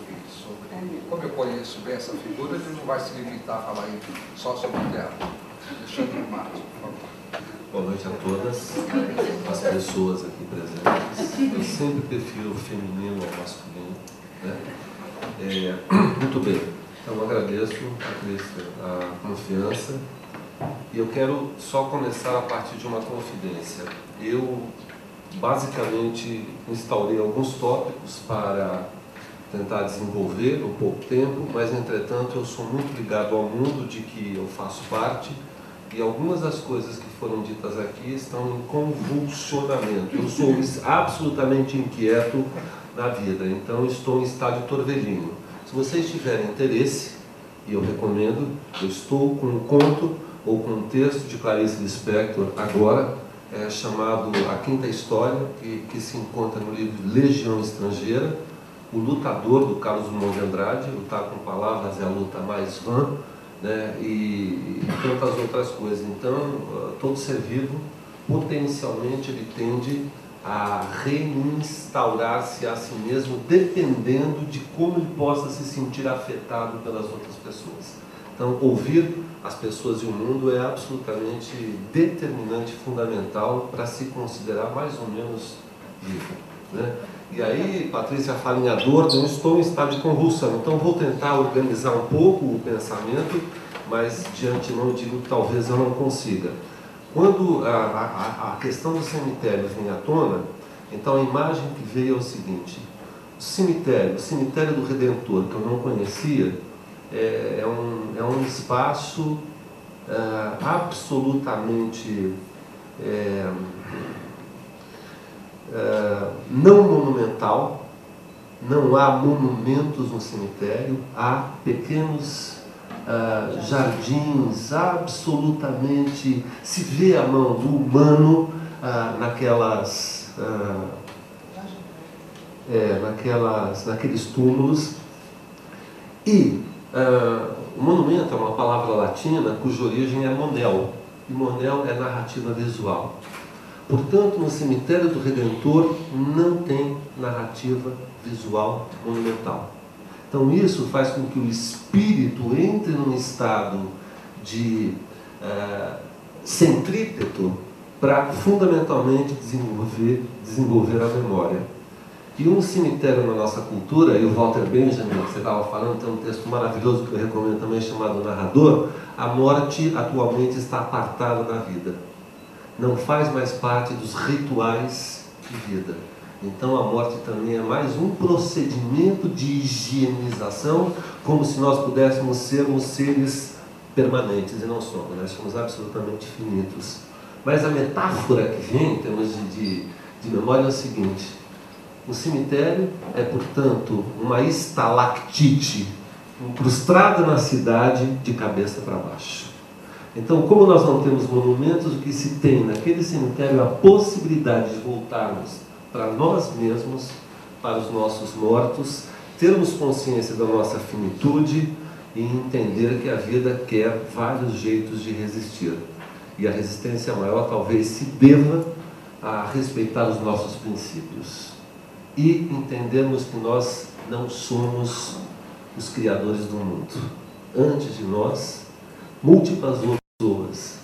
sobre. Como eu conheço bem essa figura, ele não vai se limitar a falar só sobre o teatro. Alexandre Matos, por favor. Boa noite a todas as pessoas aqui presentes. Eu sempre prefiro o feminino ao masculino. Né? É, muito bem. Então agradeço, Patrícia, a confiança. E eu quero só começar a partir de uma confidência. Eu basicamente instaurei alguns tópicos para tentar desenvolver no pouco tempo, mas entretanto eu sou muito ligado ao mundo de que eu faço parte e algumas das coisas que foram ditas aqui estão em convulsionamento. Eu sou absolutamente inquieto na vida, então estou em estado torvelinho. Se vocês tiverem interesse, e eu recomendo, eu estou com um conto ou com um texto de Clarice Lispector agora, é, chamado A Quinta História, que, que se encontra no livro Legião Estrangeira, o lutador do Carlos Drummond de Andrade, lutar com palavras é a luta mais vã, né, e, e tantas outras coisas. Então, todo ser vivo, potencialmente, ele tende a reinstaurar-se a si mesmo, dependendo de como ele possa se sentir afetado pelas outras pessoas. Então, ouvir as pessoas e o mundo é absolutamente determinante, fundamental para se considerar mais ou menos vivo. Né? E aí, Patrícia fala em dor, eu estou em estado de convulsão, então vou tentar organizar um pouco o pensamento, mas de antemão digo que talvez eu não consiga. Quando a, a, a questão do cemitério vem à tona, então a imagem que veio é o seguinte: o cemitério, o cemitério do Redentor, que eu não conhecia, é, é um, é um espaço é, absolutamente. É, eh, não monumental, não há monumentos no cemitério, há pequenos uh, jardins absolutamente. se vê a mão do humano uh, naquelas. É, naquelas, naqueles túmulos. E o monumento é uma palavra latina cuja origem é monel, e monel é narrativa visual. Portanto, no cemitério do Redentor não tem narrativa visual monumental. Então, isso faz com que o espírito entre num estado de uh, centrípeto para fundamentalmente desenvolver, desenvolver a memória. E um cemitério na nossa cultura, e o Walter Benjamin, que você estava falando, tem um texto maravilhoso que eu recomendo também, chamado Narrador, a morte atualmente está apartada da vida não faz mais parte dos rituais de vida. Então a morte também é mais um procedimento de higienização, como se nós pudéssemos sermos seres permanentes e não somos, nós somos absolutamente finitos. Mas a metáfora que vem em termos de, de, de memória é o seguinte: o cemitério é, portanto, uma estalactite incrustada na cidade de cabeça para baixo. Então, como nós não temos monumentos, o que se tem naquele cemitério é a possibilidade de voltarmos para nós mesmos, para os nossos mortos, termos consciência da nossa finitude e entender que a vida quer vários jeitos de resistir. E a resistência maior talvez se deva a respeitar os nossos princípios e entendermos que nós não somos os criadores do mundo. Antes de nós, múltiplas outras pessoas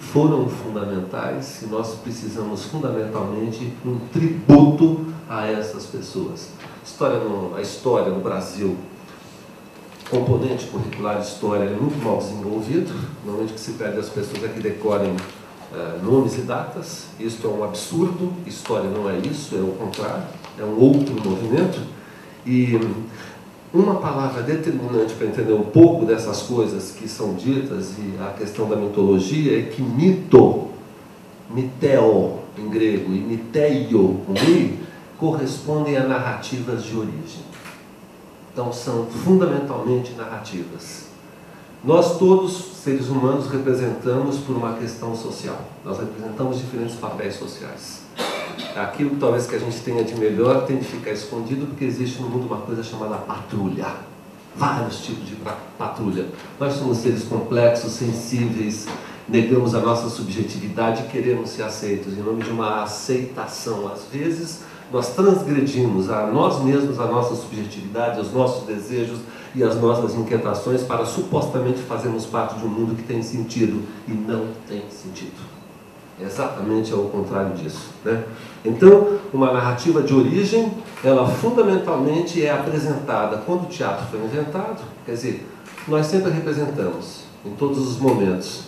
foram fundamentais e nós precisamos fundamentalmente um tributo a essas pessoas. História no, a história no Brasil, componente curricular de história é muito mal desenvolvido. Normalmente que se pede às pessoas é que decorem uh, nomes e datas. Isso é um absurdo. História não é isso, é o contrário. É um outro movimento. E uma palavra determinante para entender um pouco dessas coisas que são ditas e a questão da mitologia é que mito, miteo em grego e miteio com i, correspondem a narrativas de origem. Então são fundamentalmente narrativas. Nós todos, seres humanos, representamos por uma questão social. Nós representamos diferentes papéis sociais aquilo talvez que a gente tenha de melhor tem de ficar escondido porque existe no mundo uma coisa chamada patrulha. Vários tipos de patrulha. Nós somos seres complexos, sensíveis, negamos a nossa subjetividade e queremos ser aceitos em nome de uma aceitação. Às vezes nós transgredimos a nós mesmos, a nossa subjetividade, os nossos desejos e as nossas inquietações para supostamente fazermos parte de um mundo que tem sentido e não tem sentido. Exatamente ao contrário disso. Né? Então, uma narrativa de origem, ela fundamentalmente é apresentada quando o teatro foi inventado, quer dizer, nós sempre representamos, em todos os momentos,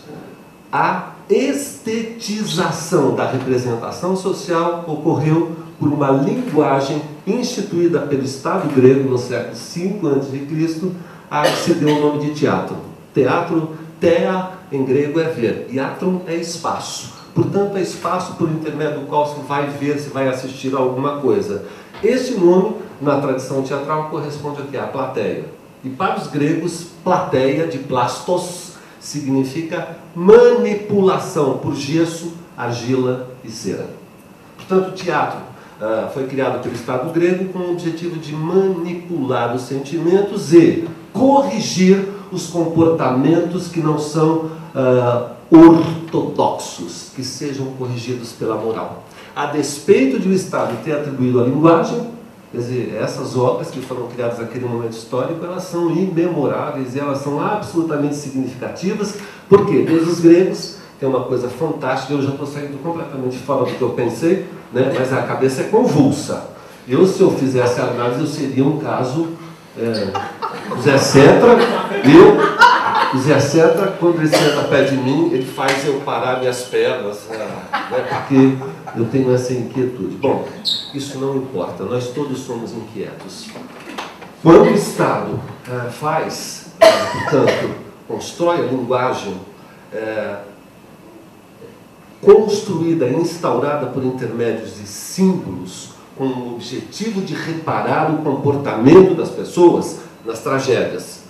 a estetização da representação social ocorreu por uma linguagem instituída pelo Estado grego no século V a.C., a que se deu o nome de teatro. Teatro, thea, em grego é ver, iatron é espaço. Portanto, é espaço por intermédio do qual se vai ver, se vai assistir a alguma coisa. Este nome, na tradição teatral, corresponde aqui à plateia. E para os gregos, plateia de plastos significa manipulação por gesso, argila e cera. Portanto, o teatro uh, foi criado pelo Estado grego com o objetivo de manipular os sentimentos e corrigir os comportamentos que não são uh, ortodoxos, que sejam corrigidos pela moral. A despeito de o Estado ter atribuído a linguagem, quer dizer, essas obras que foram criadas naquele momento histórico, elas são imemoráveis e elas são absolutamente significativas, porque desde os gregos tem uma coisa fantástica, eu já estou saindo completamente fora do que eu pensei, né? mas a cabeça é convulsa. Eu, se eu fizesse a análise, eu seria um caso é, Zé Cetra, eu Zé Seta, quando ele senta perto de mim, ele faz eu parar minhas pernas, né, porque eu tenho essa inquietude. Bom, isso não importa, nós todos somos inquietos. Quando o Estado é, faz, é, portanto, constrói a linguagem é, construída instaurada por intermédios de símbolos, com o objetivo de reparar o comportamento das pessoas nas tragédias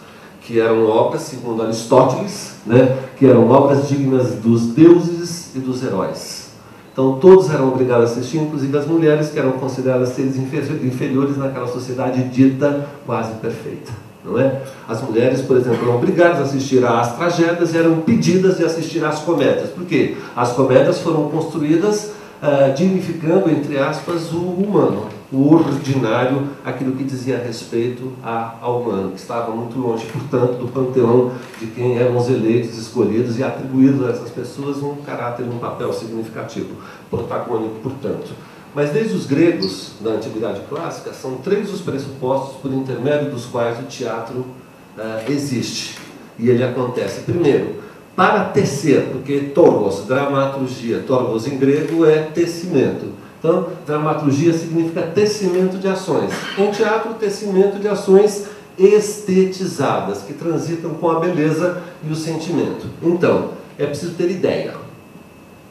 que eram obras, segundo Aristóteles, né, que eram obras dignas dos deuses e dos heróis. Então todos eram obrigados a assistir, inclusive as mulheres, que eram consideradas seres inferiores naquela sociedade dita quase perfeita. Não é? As mulheres, por exemplo, eram obrigadas a assistir às tragédias e eram pedidas de assistir às comédias. Por quê? As comédias foram construídas uh, dignificando, entre aspas, o humano o ordinário, aquilo que dizia respeito a, ao humano, que estava muito longe, portanto, do panteão de quem eram os eleitos, escolhidos e atribuídos a essas pessoas um caráter, um papel significativo, protagônico, portanto. Mas desde os gregos, da Antiguidade Clássica, são três os pressupostos por intermédio dos quais o teatro uh, existe. E ele acontece. Primeiro, para tecer, porque torgos, dramaturgia, torgos em grego é tecimento. Então, dramaturgia significa tecimento de ações. Em teatro, tecimento de ações estetizadas, que transitam com a beleza e o sentimento. Então, é preciso ter ideia.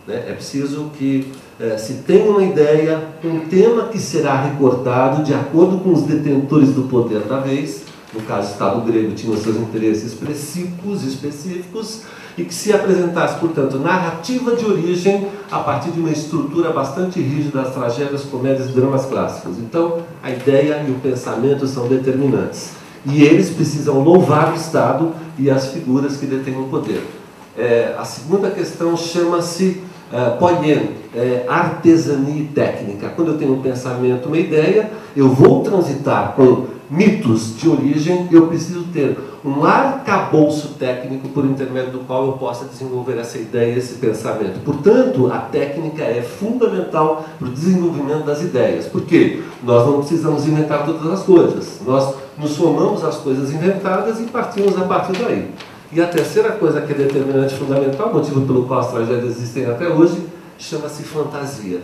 Né? É preciso que é, se tenha uma ideia, um tema que será recortado de acordo com os detentores do poder da vez. No caso, o Estado grego tinha os seus interesses específicos, específicos e que se apresentasse, portanto, narrativa de origem a partir de uma estrutura bastante rígida das tragédias, comédias e dramas clássicos. Então, a ideia e o pensamento são determinantes. E eles precisam louvar o Estado e as figuras que detêm o poder. É, a segunda questão chama-se uh, poien, é, artesania e técnica. Quando eu tenho um pensamento, uma ideia, eu vou transitar com mitos de origem, eu preciso ter um arcabouço técnico por intermédio do qual eu possa desenvolver essa ideia, esse pensamento. Portanto, a técnica é fundamental para o desenvolvimento das ideias. Por quê? Nós não precisamos inventar todas as coisas. Nós nos somamos às coisas inventadas e partimos a partir daí. E a terceira coisa que é determinante fundamental, motivo pelo qual as tragédias existem até hoje, chama-se fantasia.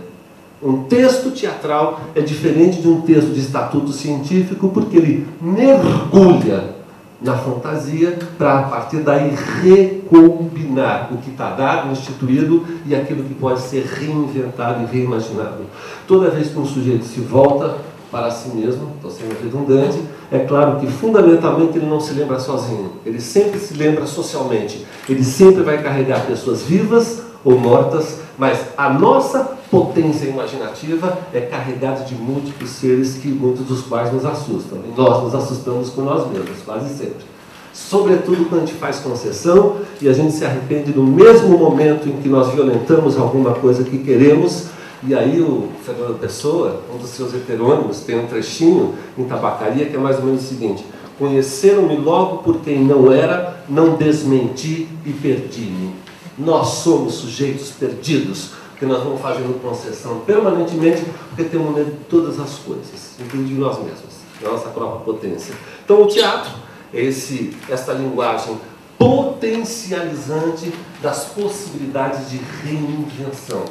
Um texto teatral é diferente de um texto de estatuto científico porque ele mergulha na fantasia para a partir daí recombinar o que está dado, instituído e aquilo que pode ser reinventado e reimaginado. Toda vez que um sujeito se volta para si mesmo, estou sendo redundante, é claro que fundamentalmente ele não se lembra sozinho, ele sempre se lembra socialmente, ele sempre vai carregar pessoas vivas ou mortas, mas a nossa potência imaginativa é carregada de múltiplos seres que muitos dos quais nos assustam. E nós nos assustamos com nós mesmos, quase sempre. Sobretudo quando a gente faz concessão e a gente se arrepende no mesmo momento em que nós violentamos alguma coisa que queremos. E aí o Fernando Pessoa, um dos seus heterônimos, tem um trechinho em tabacaria que é mais ou menos o seguinte: Conheceram-me logo por quem não era, não desmenti e perdi-me. Nós somos sujeitos perdidos, porque nós vamos fazendo concessão permanentemente, porque temos medo de todas as coisas, inclusive de nós mesmos, da nossa própria potência. Então, o teatro é esse, essa linguagem potencializante das possibilidades de reinvenção.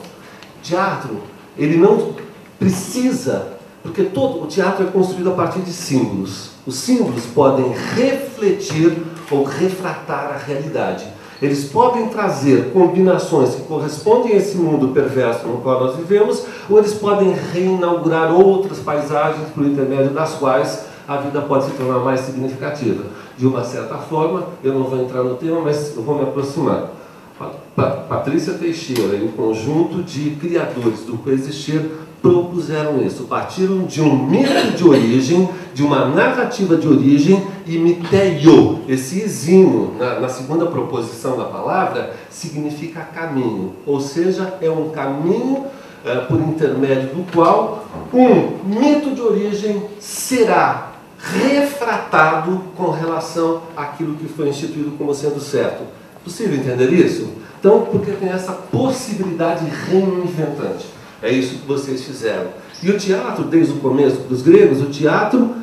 Teatro, ele não precisa, porque todo o teatro é construído a partir de símbolos. Os símbolos podem refletir ou refratar a realidade. Eles podem trazer combinações que correspondem a esse mundo perverso no qual nós vivemos, ou eles podem reinaugurar outras paisagens por intermédio das quais a vida pode se tornar mais significativa. De uma certa forma, eu não vou entrar no tema, mas eu vou me aproximar. Patrícia Teixeira e o conjunto de criadores do Coexistir propuseram isso. Partiram de um mito de origem, de uma narrativa de origem, e miteio, esse izinho, na, na segunda proposição da palavra, significa caminho. Ou seja, é um caminho é, por intermédio do qual um mito de origem será refratado com relação àquilo que foi instituído como sendo certo. Possível entender isso? Então, porque tem essa possibilidade reinventante. É isso que vocês fizeram. E o teatro, desde o começo dos gregos, o teatro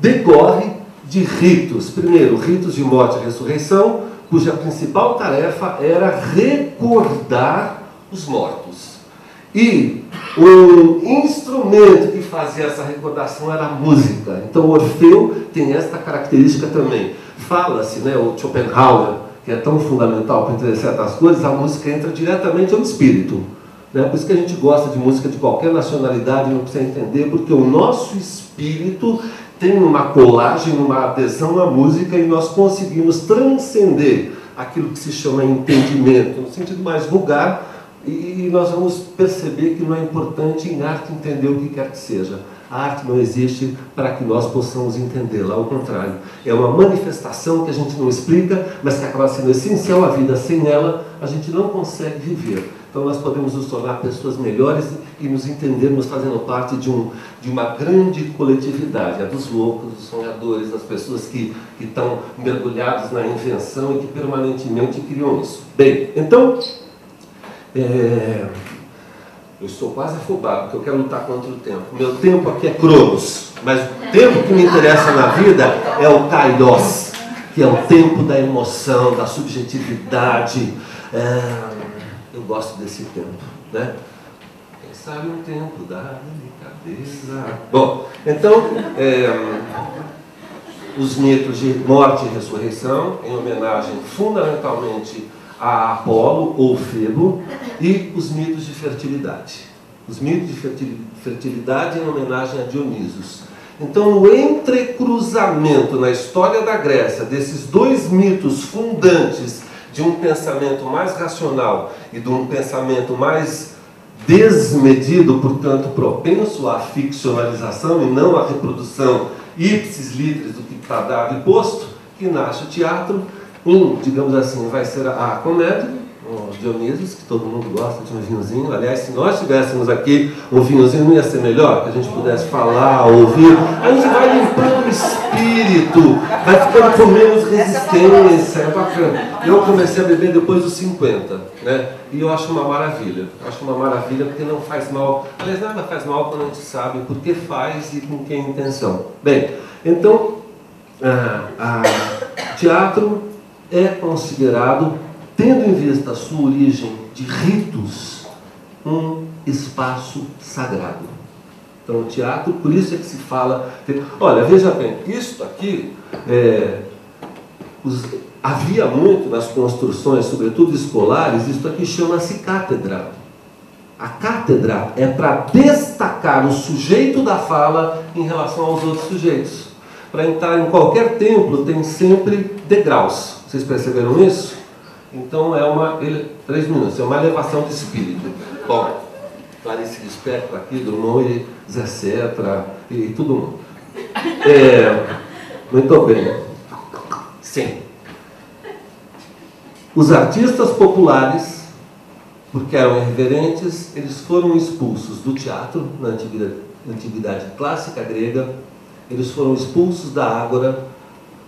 decorre de ritos. Primeiro, ritos de morte e ressurreição, cuja principal tarefa era recordar os mortos. E o instrumento que fazia essa recordação era a música. Então, Orfeu tem esta característica também. Fala-se, né, o Schopenhauer, que é tão fundamental para entender certas coisas, a música entra diretamente no espírito. Né? Por isso que a gente gosta de música de qualquer nacionalidade, não precisa entender, porque o nosso espírito tem uma colagem, uma adesão à música e nós conseguimos transcender aquilo que se chama entendimento, no sentido mais vulgar, e nós vamos perceber que não é importante em arte entender o que quer que seja. A arte não existe para que nós possamos entendê-la, ao contrário, é uma manifestação que a gente não explica, mas que acaba sendo essencial à vida. Sem ela, a gente não consegue viver. Então nós podemos nos tornar pessoas melhores e nos entendermos fazendo parte de, um, de uma grande coletividade, a dos loucos, dos sonhadores, das pessoas que, que estão mergulhados na invenção e que permanentemente criam isso. Bem, então, é, eu estou quase afobado, porque eu quero lutar contra o tempo. Meu tempo aqui é Cronos, mas o tempo que me interessa na vida é o Kairos, que é o tempo da emoção, da subjetividade. É, eu gosto desse tempo, né? Quem sabe um tempo da delicadeza. Bom, então, é, os mitos de morte e ressurreição, em homenagem fundamentalmente a Apolo ou Febo, e os mitos de fertilidade. Os mitos de fertilidade em homenagem a Dionisos. Então, no entrecruzamento na história da Grécia desses dois mitos fundantes de um pensamento mais racional e de um pensamento mais desmedido, portanto propenso à ficcionalização e não à reprodução ipsis litteris do que está dado e posto, que nasce o teatro Um, digamos assim, vai ser a comédia, o Dionísio, que todo mundo gosta de um vinhozinho. Aliás, se nós tivéssemos aqui um vinhozinho, não ia ser melhor? Que a gente pudesse falar, ouvir. A gente vai limpando o espírito, vai ficando com menos resistência, é bacana. Eu comecei a beber depois dos 50, né? E eu acho uma maravilha. Acho uma maravilha porque não faz mal. Aliás, nada faz mal quando a gente sabe por que faz e com que intenção. Bem, então, a, a teatro é considerado tendo em vista a sua origem de ritos, um espaço sagrado. Então, o teatro, por isso é que se fala. Olha, veja bem, isso aqui é, os, havia muito nas construções, sobretudo escolares, isso aqui chama-se cátedra. A cátedra é para destacar o sujeito da fala em relação aos outros sujeitos. Para entrar em qualquer templo tem sempre degraus. Vocês perceberam isso? Então é uma. Ele, três minutos, é uma elevação de espírito. Bom, Clarice Lispector aqui, Drummond e Zé Cetra e todo mundo. É, muito bem. Sim. Os artistas populares, porque eram irreverentes, eles foram expulsos do teatro na antiguidade, na antiguidade clássica grega, eles foram expulsos da ágora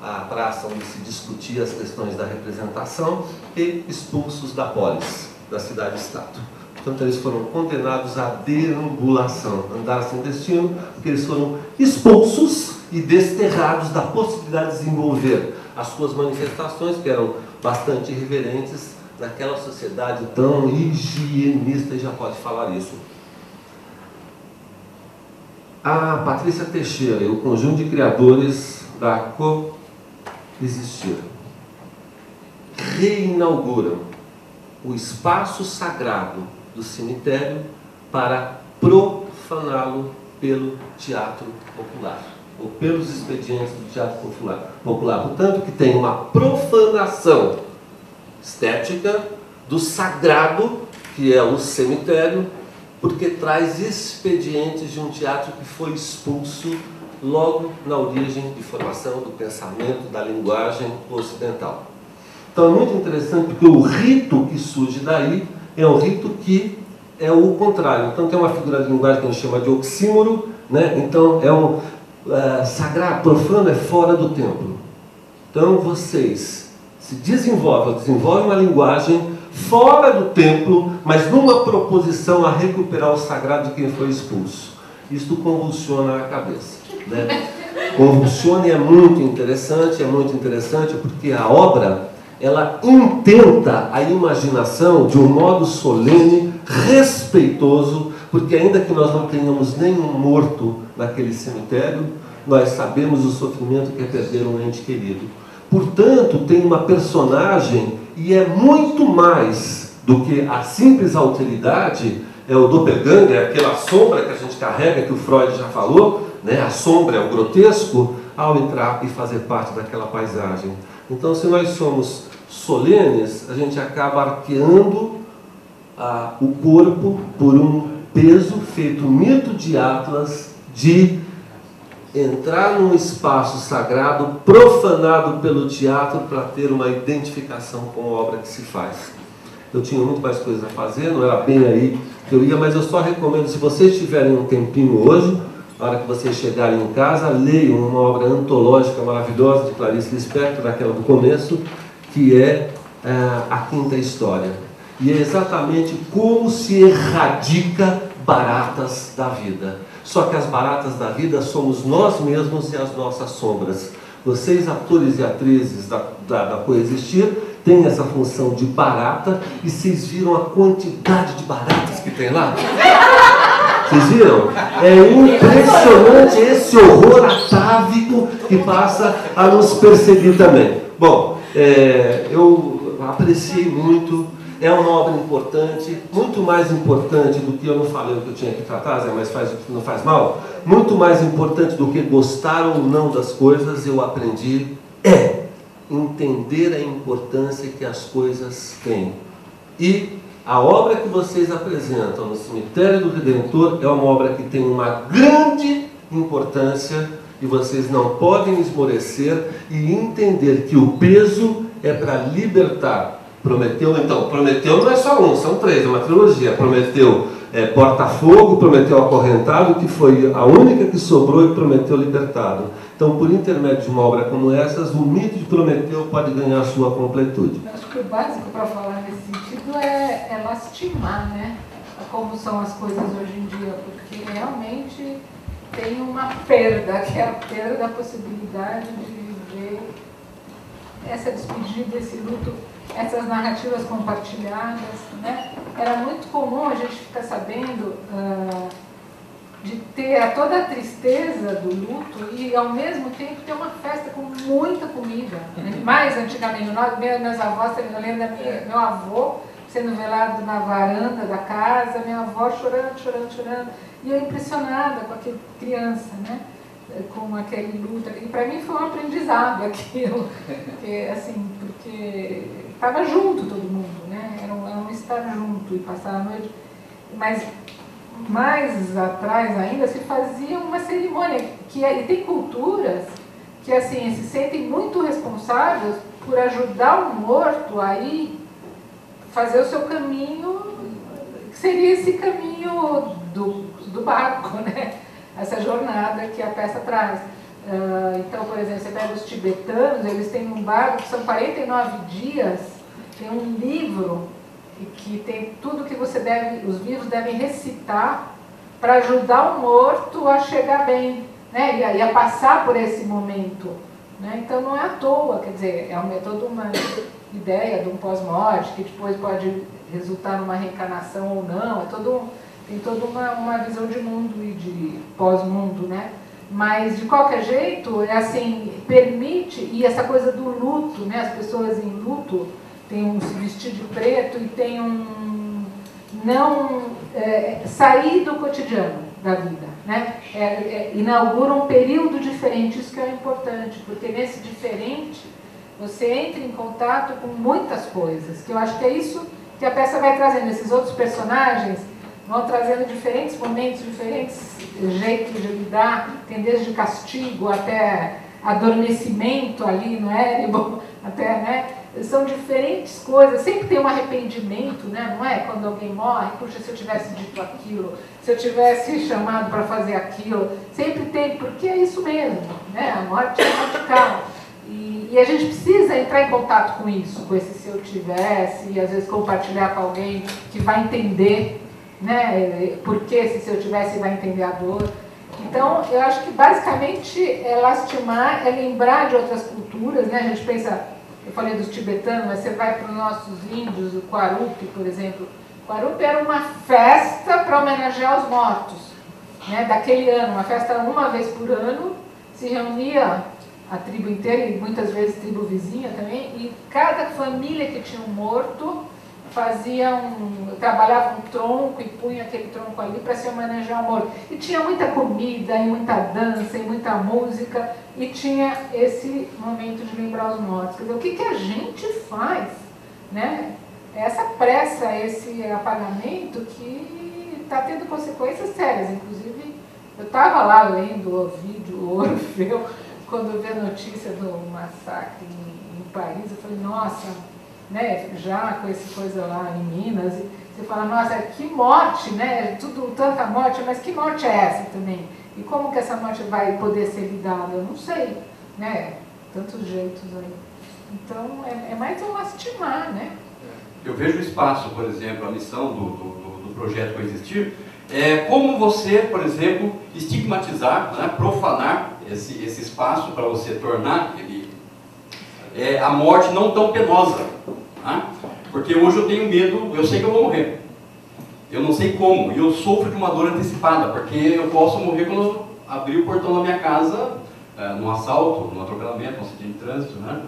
a praça onde se discutia as questões da representação e expulsos da polis, da cidade-estado. Portanto, eles foram condenados à deambulação, andar sem destino, porque eles foram expulsos e desterrados da possibilidade de desenvolver as suas manifestações, que eram bastante irreverentes, naquela sociedade tão higienista, já pode falar isso. A Patrícia Teixeira e o conjunto de criadores da Co existiram. Reinauguram o espaço sagrado do cemitério para profaná-lo pelo teatro popular, ou pelos expedientes do teatro popular. popular. Portanto, que tem uma profanação estética do sagrado, que é o cemitério, porque traz expedientes de um teatro que foi expulso logo na origem de formação do pensamento, da linguagem ocidental. Então é muito interessante porque o rito que surge daí é um rito que é o contrário. Então tem uma figura de linguagem que a gente chama de oxímoro, né? então é um uh, sagrado, profano é fora do templo. Então vocês se desenvolvem, desenvolvem uma linguagem fora do templo, mas numa proposição a recuperar o sagrado de quem foi expulso. Isto convulsiona a cabeça. Né? Convulsione é muito interessante, é muito interessante porque a obra ela intenta a imaginação de um modo solene, respeitoso, porque ainda que nós não tenhamos nenhum morto naquele cemitério, nós sabemos o sofrimento que é perder um ente querido. Portanto, tem uma personagem e é muito mais do que a simples alteridade, é o doppelganger, aquela sombra que a gente carrega, que o Freud já falou, né, a sombra é o grotesco, ao entrar e fazer parte daquela paisagem. Então, se nós somos solenes, a gente acaba arqueando ah, o corpo por um peso feito mito de Atlas de entrar num espaço sagrado profanado pelo teatro para ter uma identificação com a obra que se faz. Eu tinha muito mais coisas a fazer, não era bem aí que eu ia, mas eu só recomendo, se vocês tiverem um tempinho hoje, na hora que vocês chegarem em casa, leiam uma obra antológica maravilhosa de Clarice Lispector, daquela do começo, que é uh, A Quinta História. E é exatamente como se erradica baratas da vida. Só que as baratas da vida somos nós mesmos e as nossas sombras. Vocês, atores e atrizes da, da, da Coexistir, têm essa função de barata e vocês viram a quantidade de baratas que tem lá? Vocês viram? É impressionante esse horror atávico que passa a nos perseguir também. Bom, é, eu apreciei muito, é uma obra importante, muito mais importante do que eu não falei o que eu tinha que tratar, Zé, mas faz, não faz mal. Muito mais importante do que gostar ou não das coisas, eu aprendi é entender a importância que as coisas têm. E a obra que vocês apresentam no Cemitério do Redentor é uma obra que tem uma grande importância e vocês não podem esmorecer e entender que o peso é para libertar. Prometeu, então, Prometeu não é só um, são três, é uma trilogia. Prometeu é, Porta-Fogo, Prometeu Acorrentado, que foi a única que sobrou e Prometeu Libertado. Então, por intermédio de uma obra como essa, o mito de Prometeu pode ganhar sua completude. Acho que o básico para falar nesse sentido é, é lastimar, né? Como são as coisas hoje em dia, porque realmente tem uma perda, que é a perda da possibilidade de viver essa despedida, esse luto, essas narrativas compartilhadas. Né? Era muito comum a gente ficar sabendo uh, de ter toda a tristeza do luto e, ao mesmo tempo, ter uma festa com muita comida. Né? Mais antigamente, nós, meus avós, eu lembro da minha, meu avô sendo velado na varanda da casa, minha avó chorando, chorando, chorando. E eu impressionada com aquela criança, né? com aquele luto. E para mim foi um aprendizado aquilo, porque, assim, porque estava junto todo mundo, né? Era um, era um estar junto e passar a noite. Mas mais atrás ainda se fazia uma cerimônia, que e tem culturas que assim se sentem muito responsáveis por ajudar o morto a ir fazer o seu caminho, que seria esse caminho do, do barco, né? essa jornada que a peça traz. Uh, então, por exemplo, você pega os tibetanos, eles têm um barco que são 49 dias, tem um livro que tem tudo que você deve, os vivos devem recitar para ajudar o morto a chegar bem, né? e, a, e a passar por esse momento. Né? Então não é à toa, quer dizer, é, uma, toda uma ideia de um pós-morte que depois pode resultar numa reencarnação ou não, é todo tem toda uma, uma visão de mundo e de pós-mundo, né? Mas de qualquer jeito, é assim, permite, e essa coisa do luto, né? As pessoas em luto têm um vestido preto e tem um não é, sair do cotidiano da vida, né? É, é, inaugura um período diferente, isso que é importante, porque nesse diferente você entra em contato com muitas coisas, que eu acho que é isso que a peça vai trazendo, esses outros personagens vão trazendo diferentes momentos, diferentes jeitos de lidar, tem desde castigo até adormecimento ali no Érebo, até, né? São diferentes coisas, sempre tem um arrependimento, né? não é? Quando alguém morre, puxa, se eu tivesse dito aquilo, se eu tivesse chamado para fazer aquilo, sempre tem, porque é isso mesmo, né? A morte é radical. E, e, a gente precisa entrar em contato com isso, com esse se eu tivesse, e às vezes compartilhar com alguém que vai entender né? Porque se eu tivesse vai entender a dor. Então, eu acho que basicamente é lastimar, é lembrar de outras culturas, né? A gente pensa, eu falei dos tibetanos, mas você vai para os nossos índios, o Quarupi, por exemplo. Quarupi era uma festa para homenagear os mortos, né? Daquele ano, uma festa uma vez por ano, se reunia a tribo inteira e muitas vezes tribo vizinha também, e cada família que tinha um morto fazia um, trabalhava um tronco e punha aquele tronco ali para se homenagear ao morto. E tinha muita comida, e muita dança, e muita música, e tinha esse momento de lembrar os mortos. Quer dizer, o que, que a gente faz? Né? Essa pressa, esse apagamento que está tendo consequências sérias. Inclusive, eu estava lá lendo o vídeo, o Orfeu, quando eu vi a notícia do massacre em, em Paris, eu falei, nossa, né, já com essa coisa lá em Minas, você fala, nossa, que morte, né, tudo, tanta morte, mas que morte é essa também? E como que essa morte vai poder ser lidada? Eu não sei, né, tantos jeitos aí. Então, é, é mais um lastimar, né? Eu vejo o espaço, por exemplo, a missão do, do, do projeto Coexistir, é como você, por exemplo, estigmatizar, né, profanar esse, esse espaço para você tornar ele, é, a morte não tão penosa. Né? Porque hoje eu tenho medo, eu sei que eu vou morrer. Eu não sei como, e eu sofro de uma dor antecipada, porque eu posso morrer quando abrir o portão da minha casa, é, num assalto, num atropelamento, num acidente de trânsito, né?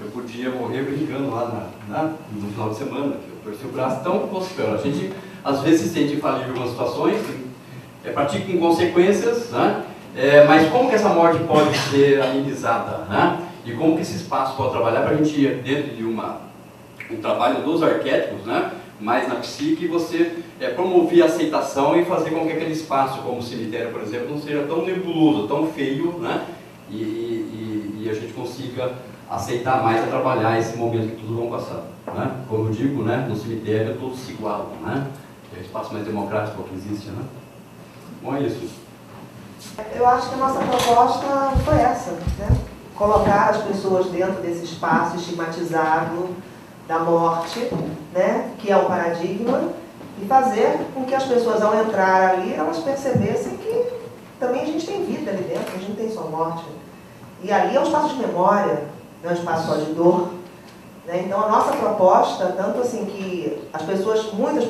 Eu podia morrer brincando lá na, na, no final de semana, que eu torci o braço, então, a gente às vezes se sente infalível em algumas situações, é, pratica com consequências, né? É, mas como que essa morte pode ser amenizada, né? E como que esse espaço pode trabalhar para a gente ir dentro de uma um trabalho dos arquétipos, né? mais na psique, você é, promover a aceitação e fazer com que aquele espaço, como o cemitério, por exemplo, não seja tão nebuloso, tão feio, né? e, e, e a gente consiga aceitar mais a trabalhar esse momento que todos vão passar. Né? Como eu digo, né, no cemitério todos se igualam, né? é o espaço mais democrático que existe. Né? Bom, é isso. Eu acho que a nossa proposta foi essa, né? Colocar as pessoas dentro desse espaço estigmatizado da morte, né? que é o paradigma, e fazer com que as pessoas, ao entrar ali, elas percebessem que também a gente tem vida ali dentro, a gente não tem só morte. E ali é um espaço de memória, não é um espaço só de dor. Né? Então a nossa proposta, tanto assim que as pessoas, muitas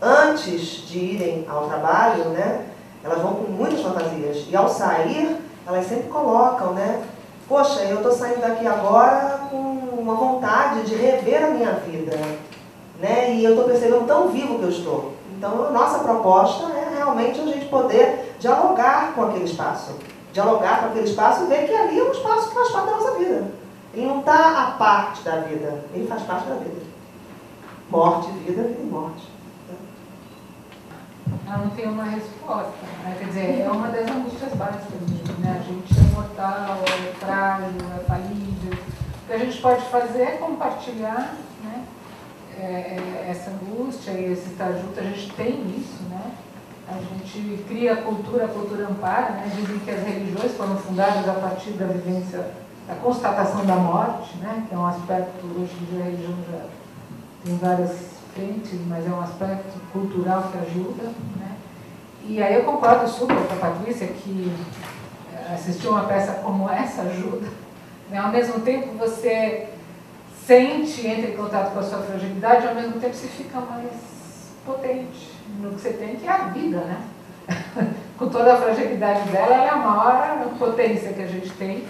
antes de irem ao trabalho, né, elas vão com muitas fantasias. E ao sair, elas sempre colocam, né? Poxa, eu estou saindo daqui agora com uma vontade de rever a minha vida. Né? E eu estou percebendo tão vivo que eu estou. Então, a nossa proposta é realmente a gente poder dialogar com aquele espaço. Dialogar com aquele espaço e ver que ali é um espaço que faz parte da nossa vida. Ele não está a parte da vida, ele faz parte da vida. Morte, vida, vida e morte. Ela não tem uma resposta. Né? Quer dizer, é uma das angústias básicas mesmo. Né? A gente é mortal, é frágil, é falível. O que a gente pode fazer é compartilhar né? É, é, essa angústia e esse estar junto. A gente tem isso, né? A gente cria a cultura, a cultura ampara, né? Dizem que as religiões foram fundadas a partir da vivência, da constatação da morte, né? Que é um aspecto, hoje em dia a religião já tem várias mas é um aspecto cultural que ajuda, né? E aí eu concordo super com a Patrícia que eh, assistir uma peça como essa ajuda. Né? Ao mesmo tempo você sente, entra em contato com a sua fragilidade, ao mesmo tempo você fica mais potente no que você tem, que é a vida, né? com toda a fragilidade dela, ela é a maior potência que a gente tem.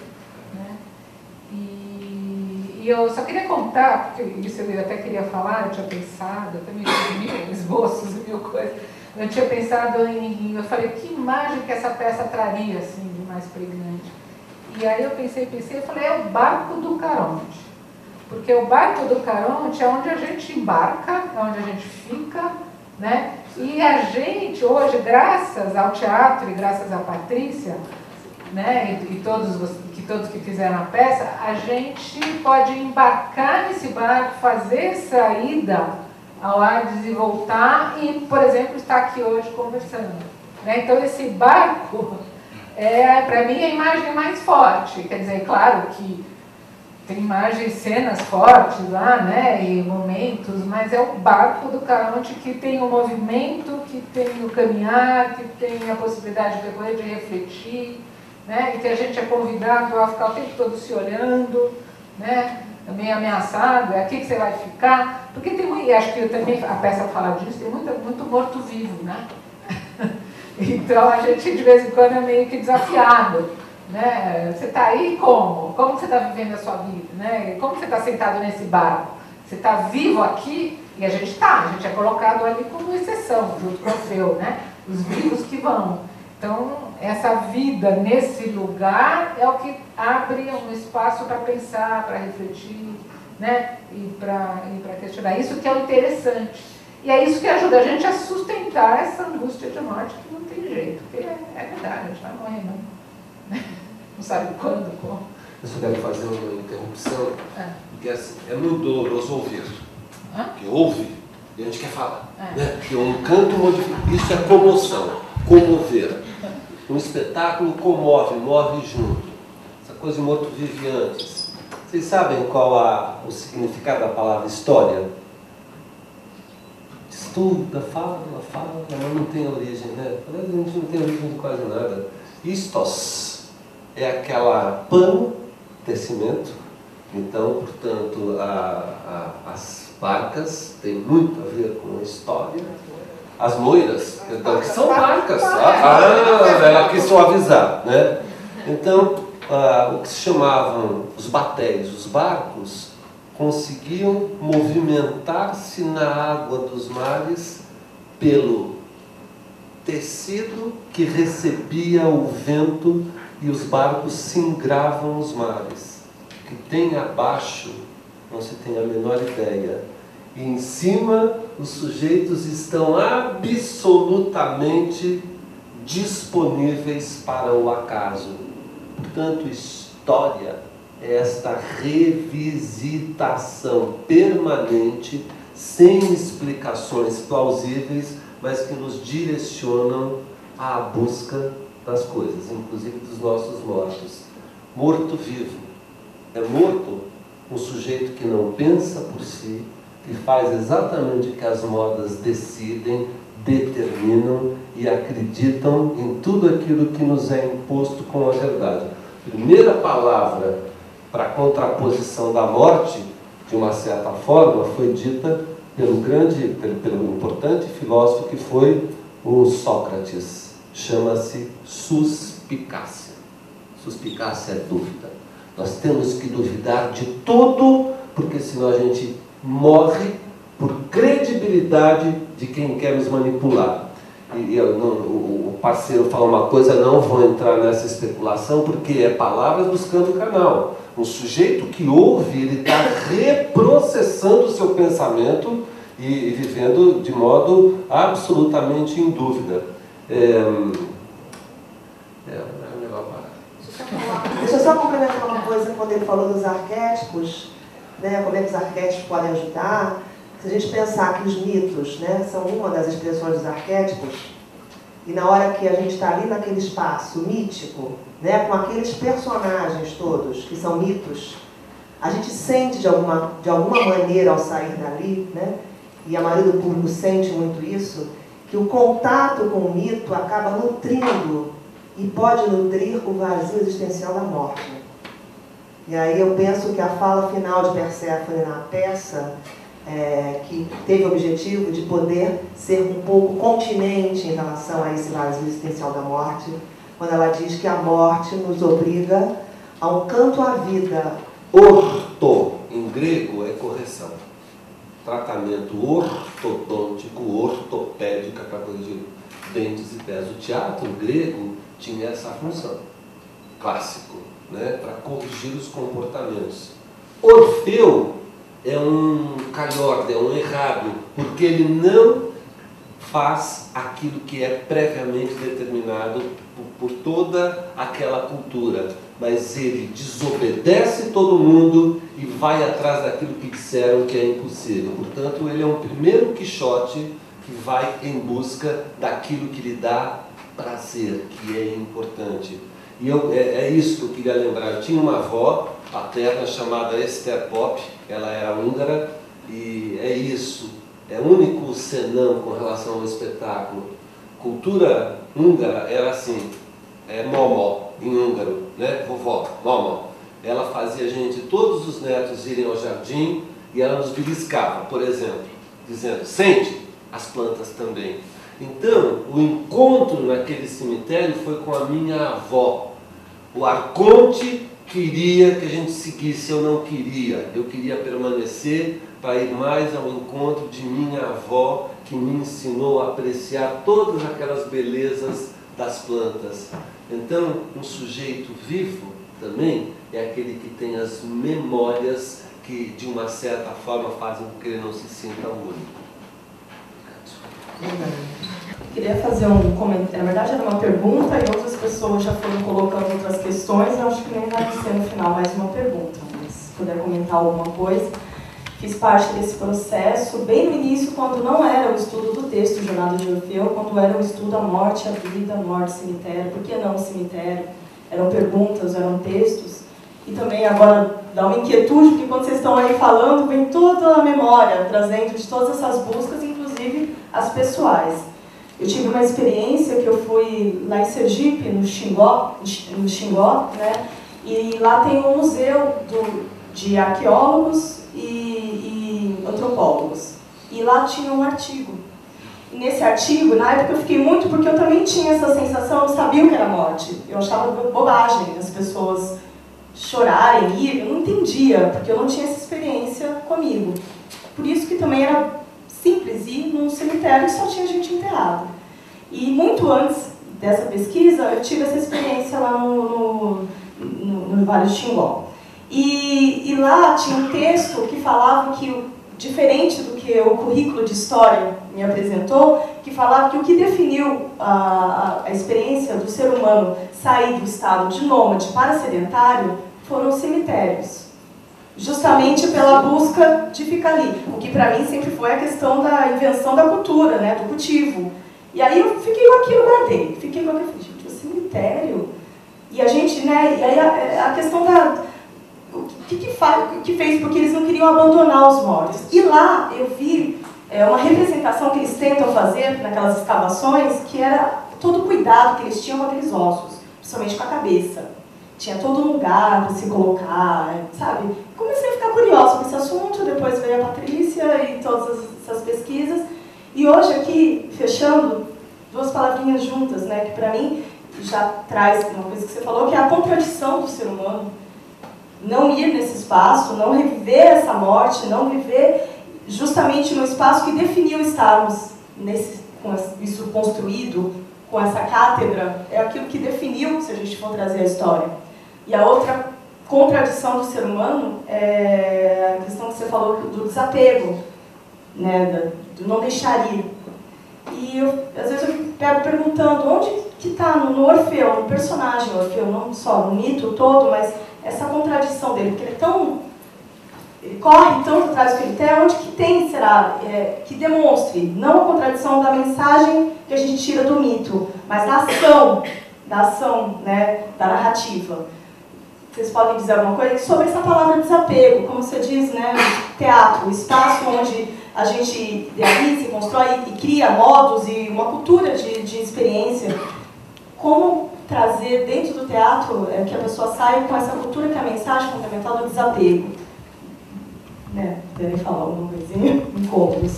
E, eu só queria contar, porque isso eu até queria falar, eu tinha pensado, eu também tinha esboços e mil coisas. Eu tinha pensado em, eu falei, que imagem que essa peça traria, assim, de mais pregnante. E aí eu pensei, pensei, eu falei, é o barco do Caronte. Porque o barco do Caronte é onde a gente embarca, é onde a gente fica, né? E a gente hoje, graças ao teatro e graças à Patrícia, né, e, e todos que todos que fizeram a peça, a gente pode embarcar nesse barco, fazer saída ao Ardes e voltar e, por exemplo, estar aqui hoje conversando. Né? Então esse barco é, para mim, a imagem mais forte. Quer dizer, claro que tem imagens, cenas fortes lá, né, e momentos, mas é o barco do Caronte que tem o movimento, que tem o caminhar, que tem a possibilidade de depois de refletir, né, e que a gente é convidado a ficar o tempo todo se olhando, né, meio ameaçado, é aqui que você vai ficar, porque tem muito, e acho que também a peça fala disso, tem muito, muito morto-vivo, né, então a gente de vez em quando é meio que desafiado, né? Você está aí como? Como você está vivendo a sua vida? Né? Como você está sentado nesse barco? Você está vivo aqui? E a gente está, a gente é colocado ali como exceção, junto com o seu, né? Os vivos que vão. Então, essa vida nesse lugar é o que abre um espaço para pensar, para refletir, né? E para questionar. Isso que é o interessante. E é isso que ajuda a gente a sustentar essa angústia de morte que não tem jeito, porque é, é verdade, a gente vai morrer não. Não sabe quando, como. Eu só quero fazer uma interrupção, É. porque assim, é muito doloroso ouvir. Hã? Porque ouve e a gente quer falar. É. Né? Porque um canto modifica. Isso é comoção, comover. Um espetáculo comove, morre junto. Essa coisa de morto vive antes. Vocês sabem qual a, o significado da palavra história? Estuda, fala, fala, mas não tem origem, né? A gente não tem origem de quase nada. Istos é aquela pano, tecimento. Então, portanto, a, a, as barcas têm muito a ver com a história. As moiras, perdão, que são barcas. Ah, ah, ela quis suavizar, né? Então, ah, o que se chamavam os batéis, os barcos, conseguiam movimentar-se na água dos mares pelo tecido que recebia o vento e os barcos singravam os mares. O que tem abaixo não se tem a menor ideia. Em cima os sujeitos estão absolutamente disponíveis para o acaso. Portanto, história é esta revisitação permanente, sem explicações plausíveis, mas que nos direcionam à busca das coisas, inclusive dos nossos mortos. Morto-vivo. É morto um sujeito que não pensa por si, que faz exatamente o que as modas decidem, determinam e acreditam em tudo aquilo que nos é imposto com a verdade. Primeira palavra para a contraposição da morte, de uma certa forma, foi dita pelo grande, pelo, pelo importante filósofo que foi o Sócrates. Chama-se suspicácia. Suspicácia é dúvida. Nós temos que duvidar de tudo, porque senão a gente morre por credibilidade de quem quer nos manipular. E eu, não, o parceiro fala uma coisa, não vou entrar nessa especulação, porque é palavras buscando o canal. Um sujeito que ouve, ele está reprocessando o seu pensamento e, e, vivendo de modo absolutamente em dúvida. É, é, é melhor parar. Deixa eu só complementar uma coisa quando ele falou dos arquétipos, né, como é que os arquétipos podem ajudar. Se a gente pensar que os mitos né, são uma das expressões dos arquétipos, e na hora que a gente está ali naquele espaço mítico, né, com aqueles personagens todos que são mitos, a gente sente de alguma, de alguma maneira ao sair dali, né, e a maioria do público sente muito isso, que o contato com o mito acaba nutrindo e pode nutrir o vazio existencial da morte. E aí eu penso que a fala final de Perséfone na peça é, que teve o objetivo de poder ser um pouco continente em relação a esse vazio existencial da morte, quando ela diz que a morte nos obriga a um canto à vida. Orto, em grego, é correção. Tratamento ortodôntico, ortopédica para corrigir dentes e pés. O teatro grego tinha essa função, clássico, né, para corrigir os comportamentos. Orfeu é um calhorda, é um errado, porque ele não faz aquilo que é previamente determinado por, por toda aquela cultura, mas ele desobedece todo mundo e vai atrás daquilo que disseram que é impossível. Portanto, ele é um primeiro Quixote que vai em busca daquilo que lhe dá prazer, que é importante. E eu, é, é isso que eu queria lembrar. Eu tinha uma avó paterna chamada Esther Pop, ela era húngara, e é isso, é o único senão com relação ao espetáculo. Cultura húngara era assim, é momó em húngaro, né? Vovó, momó. Ela fazia a gente, todos os netos irem ao jardim e ela nos beliscava, por exemplo, dizendo, sente, as plantas também. Então, o encontro naquele cemitério foi com a minha avó. O arconte queria que a gente seguisse, eu não queria. Eu queria permanecer para ir mais ao encontro de minha avó, que me ensinou a apreciar todas aquelas belezas das plantas. Então, um sujeito vivo também é aquele que tem as memórias que, de uma certa forma, fazem com que ele não se sinta único. Queria fazer um comentário, na verdade era uma pergunta e outras pessoas já foram colocando outras questões, eu acho que nem vai ser no final mais uma pergunta, mas se puder comentar alguma coisa. Fiz parte desse processo bem no início, quando não era o estudo do texto Jornada de Orfeu, quando era o estudo a morte, a vida, morte, cemitério, por que não cemitério? Eram perguntas, eram textos. E também agora dá uma inquietude, porque quando vocês estão aí falando, vem toda a memória, trazendo de todas essas buscas, as pessoais. Eu tive uma experiência que eu fui lá em Sergipe, no Xingó, no Xingó né? e lá tem um museu do, de arqueólogos e, e antropólogos. E lá tinha um artigo. E nesse artigo, na época eu fiquei muito, porque eu também tinha essa sensação, eu sabia o que era morte. Eu achava bobagem as pessoas chorarem, ir, eu não entendia, porque eu não tinha essa experiência comigo. Por isso que também era simples ir num cemitério e só tinha gente enterrada. E muito antes dessa pesquisa, eu tive essa experiência lá no, no, no, no Vale do Xingó. E, e, lá tinha um texto que falava que, diferente do que o currículo de história me apresentou, que falava que o que definiu a, a, experiência do ser humano sair do estado de nômade para sedentário foram os cemitérios. Justamente pela busca de ficar ali. O que para mim sempre foi a questão da invenção da cultura, né, do cultivo. E aí eu fiquei com aquilo, guardei. Fiquei com aquilo, gente, o cemitério. E a gente, né, e aí a, a questão da. O que, que, faz, que fez? Porque eles não queriam abandonar os mortos. E lá eu vi é, uma representação que eles tentam fazer naquelas escavações, que era todo o cuidado que eles tinham com aqueles ossos, principalmente com a cabeça. Tinha todo um lugar para se colocar, sabe? Comecei a ficar curiosa com esse assunto, depois veio a Patrícia e todas essas pesquisas. E hoje aqui, fechando, duas palavrinhas juntas, né, que para mim já traz uma coisa que você falou, que é a contradição do ser humano. Não ir nesse espaço, não reviver essa morte, não viver justamente no espaço que definiu estarmos nesse, com isso construído, com essa cátedra, é aquilo que definiu, se a gente for trazer a história. E a outra contradição do ser humano é a questão que você falou do desapego, né, do não deixar ir. E eu, às vezes eu pego perguntando onde que está no, Orfeu, no personagem Orfeu, não só no mito todo, mas essa contradição dele, porque ele é tão ele corre tanto atrás do que ele quer, onde que tem, será, é, que demonstre, não a contradição da mensagem que a gente tira do mito, mas da ação, da ação, né, da narrativa. Vocês podem dizer alguma coisa sobre essa palavra desapego, como você diz, né, teatro, o espaço onde a gente idealiza, constrói e cria modos e uma cultura de, de experiência. Como trazer dentro do teatro é, que a pessoa saia com essa cultura que é a mensagem fundamental do desapego? Né, querem falar alguma coisinha? Encontros.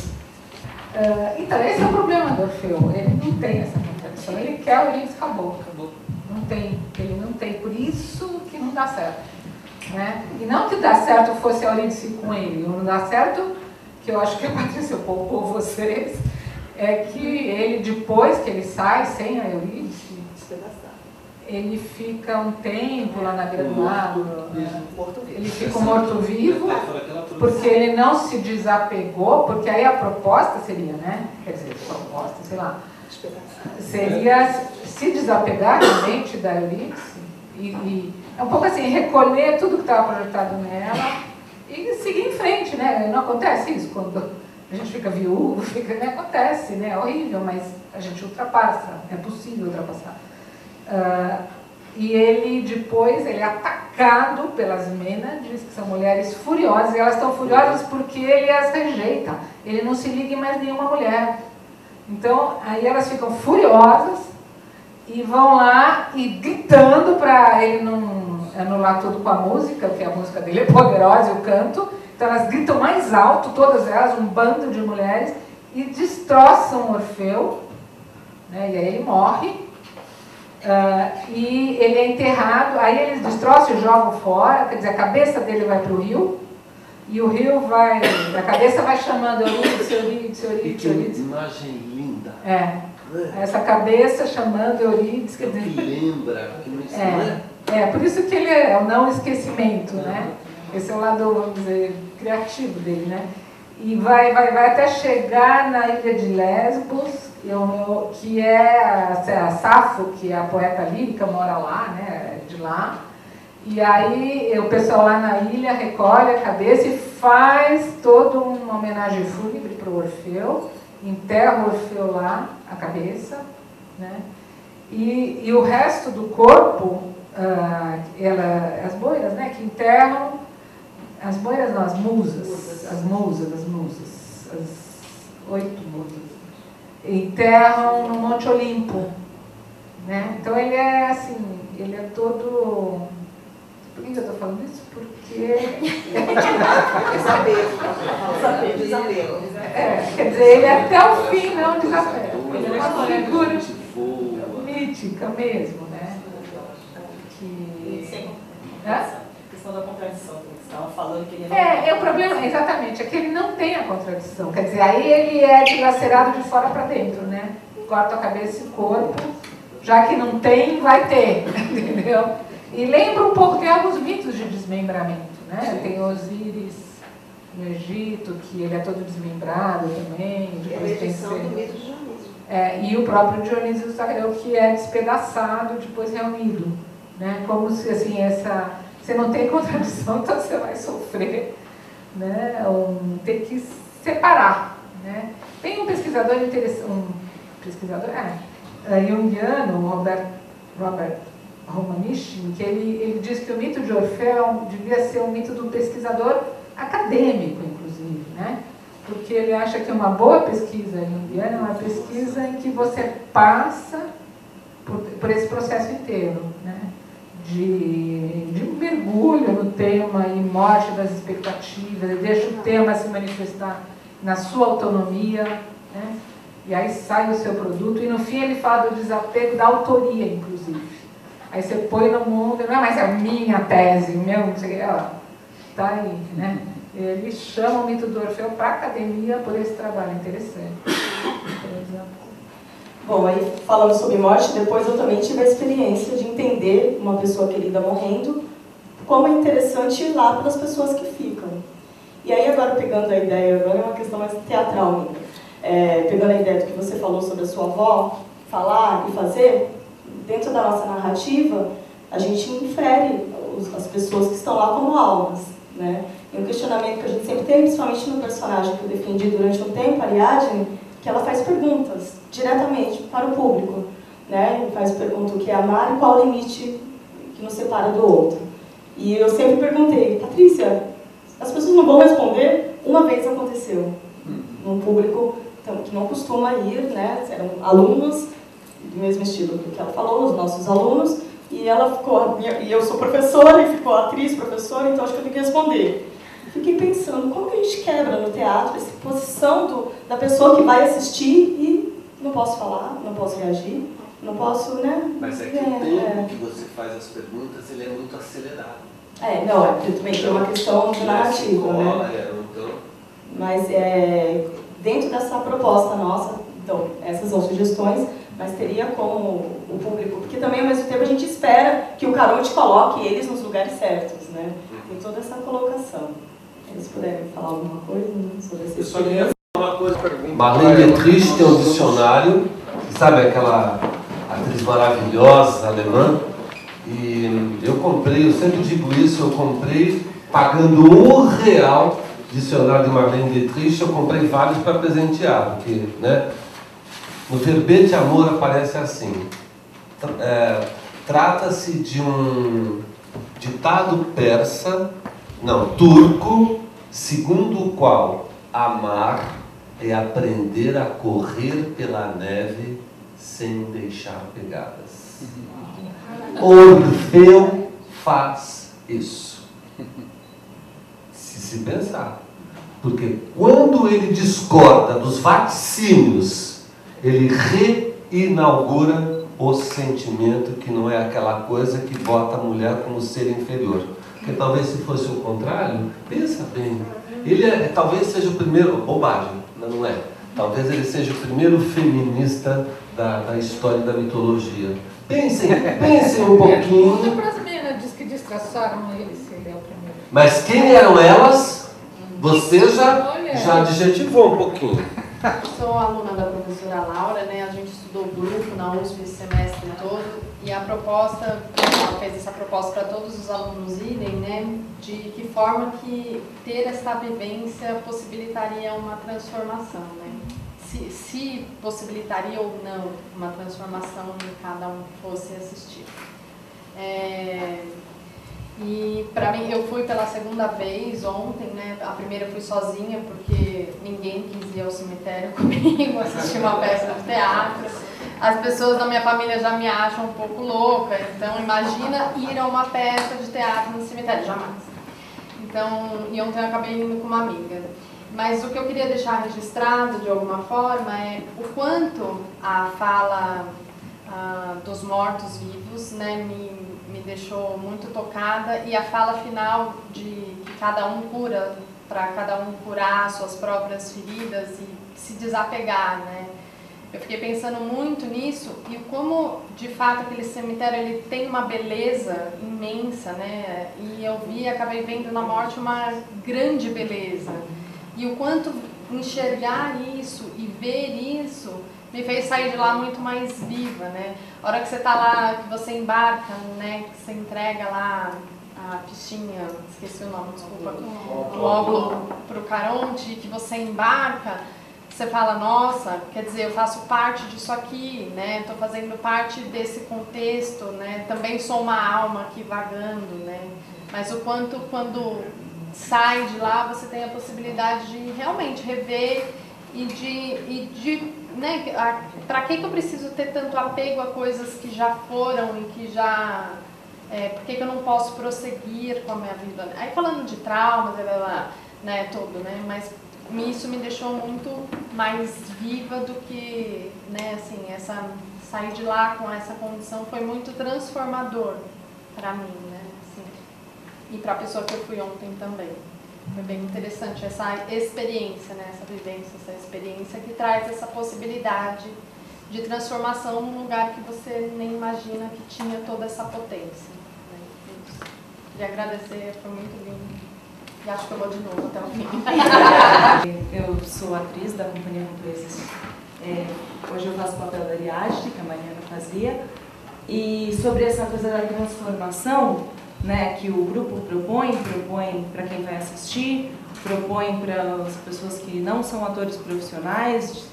Uh, então, esse é o problema do Orfeu. Ele não tem essa contradição. Ele quer o Ulisses, acabou, acabou. Não tem, ele não tem. Por isso que não dá certo. Né? E não que dá certo fosse a Eurídice com ele. Não dá certo que eu acho que a Patrícia poupou vocês, é que ele, depois que ele sai sem a Eurídice, ele fica um tempo lá na beira do lago, né? ele fica morto-vivo, porque ele não se desapegou, porque aí a proposta seria, né? Quer dizer, proposta, sei lá, seria se desapegar realmente da Eurídice e, e é um pouco assim, recolher tudo que estava projetado nela e seguir em frente, né? Não acontece isso quando a gente fica viúvo, fica, né? acontece, né? É horrível, mas a gente ultrapassa, é possível ultrapassar. Uh, e ele depois, ele é atacado pelas Mênades, que são mulheres furiosas, e elas estão furiosas porque ele as rejeita. Ele não se liga em mais nenhuma mulher. Então, aí elas ficam furiosas e vão lá e gritando para ele não anular tudo com a música, porque a música dele é poderosa, o canto. Então elas gritam mais alto, todas elas, um bando de mulheres, e destroçam Orfeu, né? e aí ele morre. Uh, e ele é enterrado, aí eles destroçam e jogam fora, quer dizer, a cabeça dele vai para o rio, e o rio vai, a cabeça vai chamando Eurídice, Eurídice, Eurídice, Eurídice. Que imagem linda. É, essa cabeça chamando Eurídice, dizer... Que lembra, que não é. É, por isso que ele é o não esquecimento, né? Esse é o lado, vamos dizer, criativo dele, né? E vai, vai, vai até chegar na ilha de Lesbos, que é a, a Safo, que é a poeta lírica, mora lá, né? De lá. E aí o pessoal lá na ilha recolhe a cabeça e faz toda uma homenagem fúnebre para o Orfeu, enterra o Orfeu lá, a cabeça, né? E, e o resto do corpo ah, ela, as boiras, né, que enterram, as boiras não, as musas, as musas, as musas, as oito musas, enterram no Monte Olimpo. Né? Então ele é assim, ele é todo. Por que eu estou falando isso? Porque. Desapego. É, quer dizer, ele é até o fim não desapego. Ele é uma figura mítica mesmo. É? A questão da contradição que você estava falando que ele não é, é o problema, exatamente, é que ele não tem a contradição. Quer dizer, aí ele é dilacerado de fora para dentro, né? Corta a cabeça e o corpo, já que não tem, vai ter, entendeu? E lembra um pouco, tem alguns mitos de desmembramento, né? Tem Osíris no Egito, que ele é todo desmembrado também. Depois é a tem do mito de Dionísio. É, e o próprio Dionísio do Sagreu, que é despedaçado, depois reunido. Né? Como se assim, essa você não tem contradição, então você vai sofrer, né? Um, ter que separar, né? Tem um pesquisador interessante, um pesquisador, é, é jungiano, o Robert, Robert Romanichin, que ele, ele diz que o mito de Orfeu devia ser um mito do pesquisador acadêmico, inclusive, né? Porque ele acha que uma boa pesquisa junguiana é uma pesquisa em que você passa por, por esse processo inteiro, né? De, de mergulho no tema e morte das expectativas, deixa o tema se manifestar na sua autonomia, né? e aí sai o seu produto, e no fim ele fala do desapego da autoria, inclusive. Aí você põe no mundo, não, mas é a minha tese, o meu, não sei o que, ó, tá aí, né? Ele chama o mito do Orfeu para a academia por esse trabalho interessante. Bom, aí falando sobre morte, depois eu também tive a experiência de entender uma pessoa querida morrendo, como é interessante ir lá para as pessoas que ficam. E aí agora pegando a ideia, agora é uma questão mais teatral ainda, é, pegando a ideia do que você falou sobre a sua avó, falar e fazer, dentro da nossa narrativa, a gente infere as pessoas que estão lá como almas, né? E um questionamento que a gente sempre tem, principalmente no personagem que eu defendi durante um tempo, a Ariadne, que ela faz perguntas diretamente para o público, né? E faz pergunta o que é amar e qual o limite que nos separa do outro. E eu sempre perguntei, Patrícia, as pessoas não vão responder? Uma vez aconteceu, num público então, que não costuma ir, né? Eram alunos do mesmo estilo que ela falou, os nossos alunos, e ela ficou, e eu sou professora, e ficou atriz, professora, então acho que eu tenho que responder. Fiquei pensando, como que a gente quebra no teatro essa posição do, da pessoa que vai assistir e não posso falar, não posso reagir, não posso, né? Mas é que é, o tempo é. que você faz as perguntas, ele é muito acelerado. É, não, é porque também tem uma questão de narrativa, né? É, então, Mas é, dentro dessa proposta nossa, então, essas são sugestões, mas teria como o público, porque também ao mesmo tempo a gente espera que o Caronte coloque eles nos lugares certos, né? Tem toda essa colocação. Eles puderem falar alguma coisa né, sobre essa eu só queria falar uma coisa. Marlene Dietrich tem um dicionário, sabe aquela atriz maravilhosa alemã? E eu comprei, eu sempre digo isso, eu comprei pagando um real dicionário de Marlene Dietrich, eu comprei vários para presentear, porque, né? No verbete amor aparece assim. É, Trata-se de um ditado persa, não, turco, segundo o qual amar é aprender a correr pela neve sem deixar pegadas. Orfeu faz isso. Se se pensar. Porque quando ele discorda dos vaticínios, ele reinaugura o sentimento que não é aquela coisa que bota a mulher como ser inferior. Porque talvez se fosse o contrário, pensa bem. Ele é, talvez seja o primeiro, bobagem, mas não é. Talvez ele seja o primeiro feminista da, da história da mitologia. Pensem, pensem um pouquinho. para as meninas diz que distraçaram ele se ele é o primeiro. Mas quem eram elas? Você já, já adjetivou um pouquinho. Sou aluna da professora Laura, né? A gente estudou grupo na USP esse semestre todo e a proposta, ela fez essa proposta para todos os alunos irem, né? De que forma que ter essa vivência possibilitaria uma transformação, né? Se, se possibilitaria ou não uma transformação em cada um que fosse assistir. É, e para mim, eu fui pela segunda vez ontem, né? A primeira eu fui sozinha porque ninguém quis ir ao cemitério comigo assistir uma peça de teatro. As pessoas da minha família já me acham um pouco louca, então imagina ir a uma peça de teatro no cemitério, jamais. Então, e ontem eu acabei indo com uma amiga. Mas o que eu queria deixar registrado de alguma forma é o quanto a fala ah, dos mortos-vivos né, me, me deixou muito tocada e a fala final de que cada um cura, para cada um curar suas próprias feridas e se desapegar, né? Eu fiquei pensando muito nisso e como, de fato, aquele cemitério ele tem uma beleza imensa, né? E eu vi, acabei vendo na morte uma grande beleza. E o quanto enxergar isso e ver isso me fez sair de lá muito mais viva, né? A hora que você está lá, que você embarca, né? Que você entrega lá a fichinha, esqueci o nome, desculpa, o óculo para o Caronte, que você embarca, você fala, nossa, quer dizer, eu faço parte disso aqui, né? Estou fazendo parte desse contexto, né? Também sou uma alma aqui vagando, né? Mas o quanto quando sai de lá você tem a possibilidade de realmente rever e de, e de né? Para que, que eu preciso ter tanto apego a coisas que já foram e que já é, por que, que eu não posso prosseguir com a minha vida? Aí falando de traumas, né, tudo, né? Mas isso me deixou muito mais viva do que, né, assim, essa sair de lá com essa condição foi muito transformador para mim, né, assim, e para a pessoa que eu fui ontem também. Foi bem interessante essa experiência, né, essa vivência, essa experiência que traz essa possibilidade de transformação num lugar que você nem imagina que tinha toda essa potência. Né? Queria agradecer, foi muito lindo. E acho que eu vou de novo até o fim. eu sou atriz da Companhia Empresas. É, hoje eu faço o papel da Ariadne, que a Mariana fazia. E sobre essa coisa da transformação, né, que o grupo propõe, propõe para quem vai assistir, propõe para as pessoas que não são atores profissionais,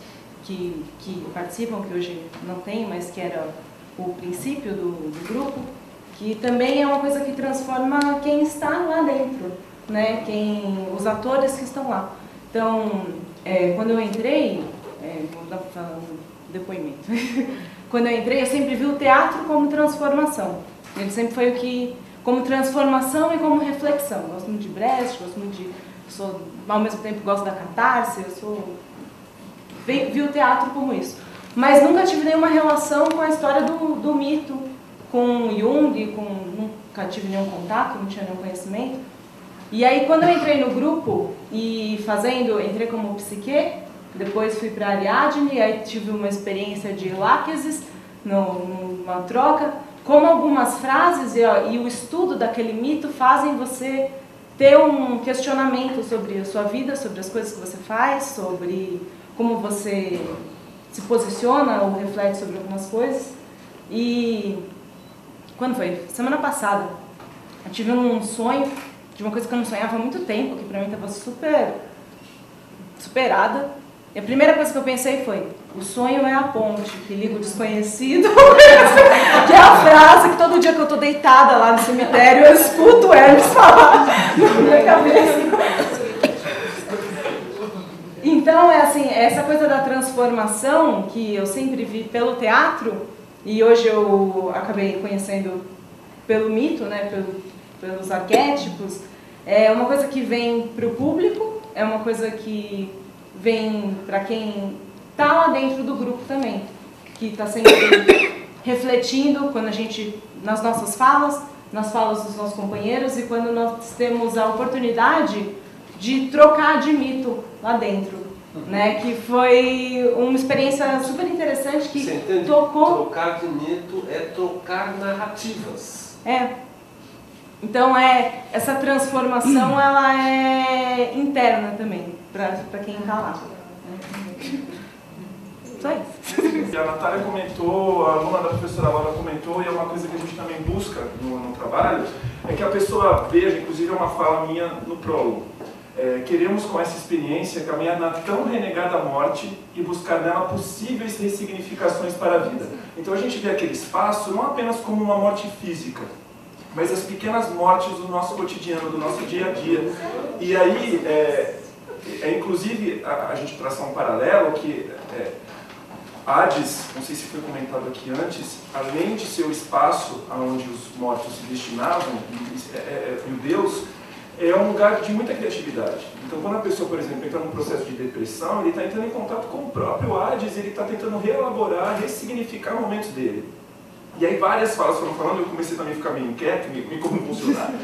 que, que participam, que hoje não tem, mas que era o princípio do, do grupo, que também é uma coisa que transforma quem está lá dentro né, quem, os atores que estão lá. Então, é, quando eu entrei, é, vou dar um depoimento, quando eu entrei eu sempre vi o teatro como transformação. Ele sempre foi o que, como transformação e como reflexão. Gosto muito de Brecht, gosto muito de, sou, ao mesmo tempo gosto da catarse, eu sou, vi, vi o teatro como isso. Mas nunca tive nenhuma relação com a história do, do mito, com Jung, com, nunca tive nenhum contato, não tinha nenhum conhecimento. E aí quando eu entrei no grupo e fazendo, entrei como psique, depois fui para Ariadne, aí tive uma experiência de láquesis, numa troca, como algumas frases e, ó, e o estudo daquele mito fazem você ter um questionamento sobre a sua vida, sobre as coisas que você faz, sobre como você se posiciona ou reflete sobre algumas coisas. E quando foi? Semana passada, eu tive um sonho de uma coisa que eu não sonhava há muito tempo, que para mim estava super superada. E a primeira coisa que eu pensei foi: o sonho é a ponte que liga o desconhecido. que é a frase que todo dia que eu estou deitada lá no cemitério eu escuto o Hermes falar na minha cabeça. Então, é assim, essa coisa da transformação que eu sempre vi pelo teatro, e hoje eu acabei conhecendo pelo mito, né, pelo, pelos arquétipos, é uma coisa que vem para o público, é uma coisa que vem para quem está lá dentro do grupo também, que está sempre refletindo quando a gente, nas nossas falas, nas falas dos nossos companheiros e quando nós temos a oportunidade de trocar de mito lá dentro. Né, que foi uma experiência super interessante que tocou. Trocar de mito é trocar narrativas. É, então é essa transformação ela é interna também para quem está lá. Isso. A Natália comentou, a aluna da professora Laura comentou, e é uma coisa que a gente também busca no, no trabalho, é que a pessoa veja, inclusive é uma fala minha no prólogo, é, queremos com essa experiência caminhar na tão renegada morte e buscar nela possíveis ressignificações para a vida. Então a gente vê aquele espaço não apenas como uma morte física, mas as pequenas mortes do nosso cotidiano, do nosso dia a dia. E aí, é, é inclusive, a, a, gente traçar um paralelo que é, Hades, não sei se foi comentado aqui antes, além de ser o espaço onde os mortos se destinavam, e, é, é, e o Deus, é um lugar de muita criatividade. Então, quando a pessoa, por exemplo, entra num processo de depressão, ele está entrando em contato com o próprio Hades, ele está tentando reelaborar, ressignificar momentos dele. E aí várias falas foram falando, eu comecei também a ficar meio inquieto, meio, meio como funcionar.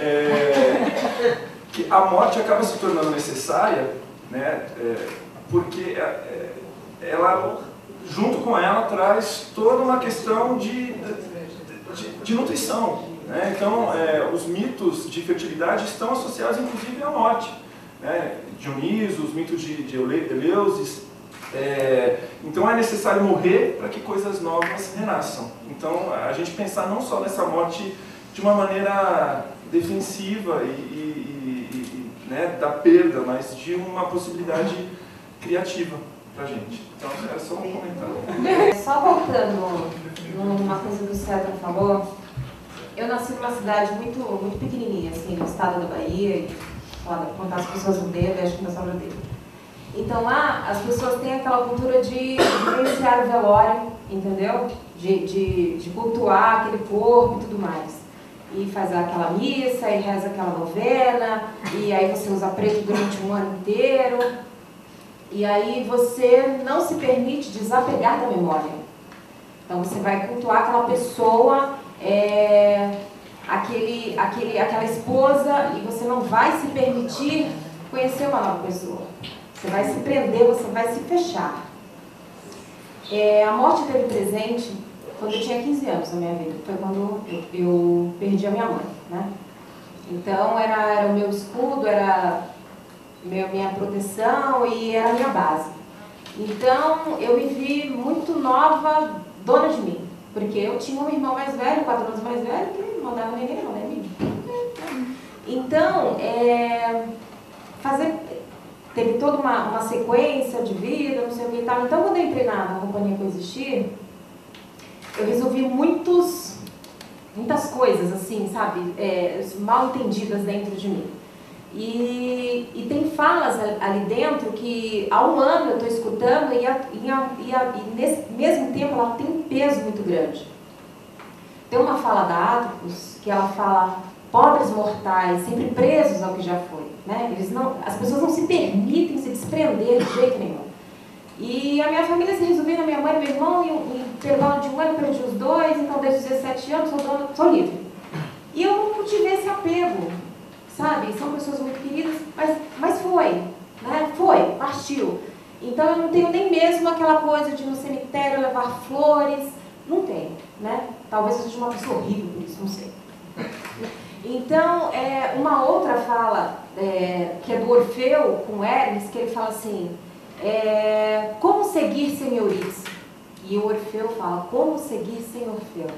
É, que a morte acaba se tornando necessária, né, é, porque é, é, ela, junto com ela, traz toda uma questão de, de, de nutrição. Né? Então, é, os mitos de fertilidade estão associados, inclusive, à morte. Né? Dioniso, os mitos de, de Eleusis, é, então é necessário morrer para que coisas novas renasçam. Então a gente pensar não só nessa morte de uma maneira defensiva e, e, e, e né, da perda, mas de uma possibilidade criativa para a gente. Então, é só um comentário. Só voltando numa coisa que o César falou, eu nasci numa cidade muito, muito pequenininha, assim, no estado da Bahia, e contar as pessoas no dedo, acho que meu no dedo. Então lá, as pessoas têm aquela cultura de vivenciar o velório, entendeu? De, de, de cultuar aquele corpo e tudo mais e faz aquela missa, e reza aquela novena, e aí você usa preto durante um ano inteiro, e aí você não se permite desapegar da memória. Então você vai cultuar aquela pessoa, é, aquele, aquele, aquela esposa, e você não vai se permitir conhecer uma nova pessoa. Você vai se prender, você vai se fechar. É, a morte teve presente quando eu tinha 15 anos na minha vida. Foi quando eu, eu perdi a minha mãe, né? Então era, era o meu escudo, era meu, minha proteção e era a minha base. Então eu me vi muito nova, dona de mim. Porque eu tinha um irmão mais velho, quatro anos mais velho, que não mandava ninguém não, né, mim. Então, é, fazer, teve toda uma, uma sequência de vida, não sei o que e tal. Então, quando eu entrei na, na companhia Coexistir, eu resolvi muitos, muitas coisas, assim, sabe, é, mal entendidas dentro de mim. E, e tem falas ali dentro que há um ano eu estou escutando e, a, e, a, e, a, e, nesse mesmo tempo ela tem um peso muito grande. Tem uma fala da Atropos que ela fala pobres mortais, sempre presos ao que já foi. Né? Eles não, as pessoas não se permitem se desprender de jeito nenhum. E a minha família se resumiu na minha mãe e meu irmão, e em intervalo de um ano perdi os dois, então desde os 17 anos sou, dona, sou livre. E eu não tive esse apego, sabe? São pessoas muito queridas, mas, mas foi, né? Foi, partiu. Então eu não tenho nem mesmo aquela coisa de ir no cemitério levar flores, não tenho, né? Talvez eu seja uma pessoa horrível por isso, não sei. Então, é, uma outra fala, é, que é do Orfeu com Hermes, que ele fala assim, é, como seguir sem Euridice? E o Orfeu fala, como seguir sem Orfeu?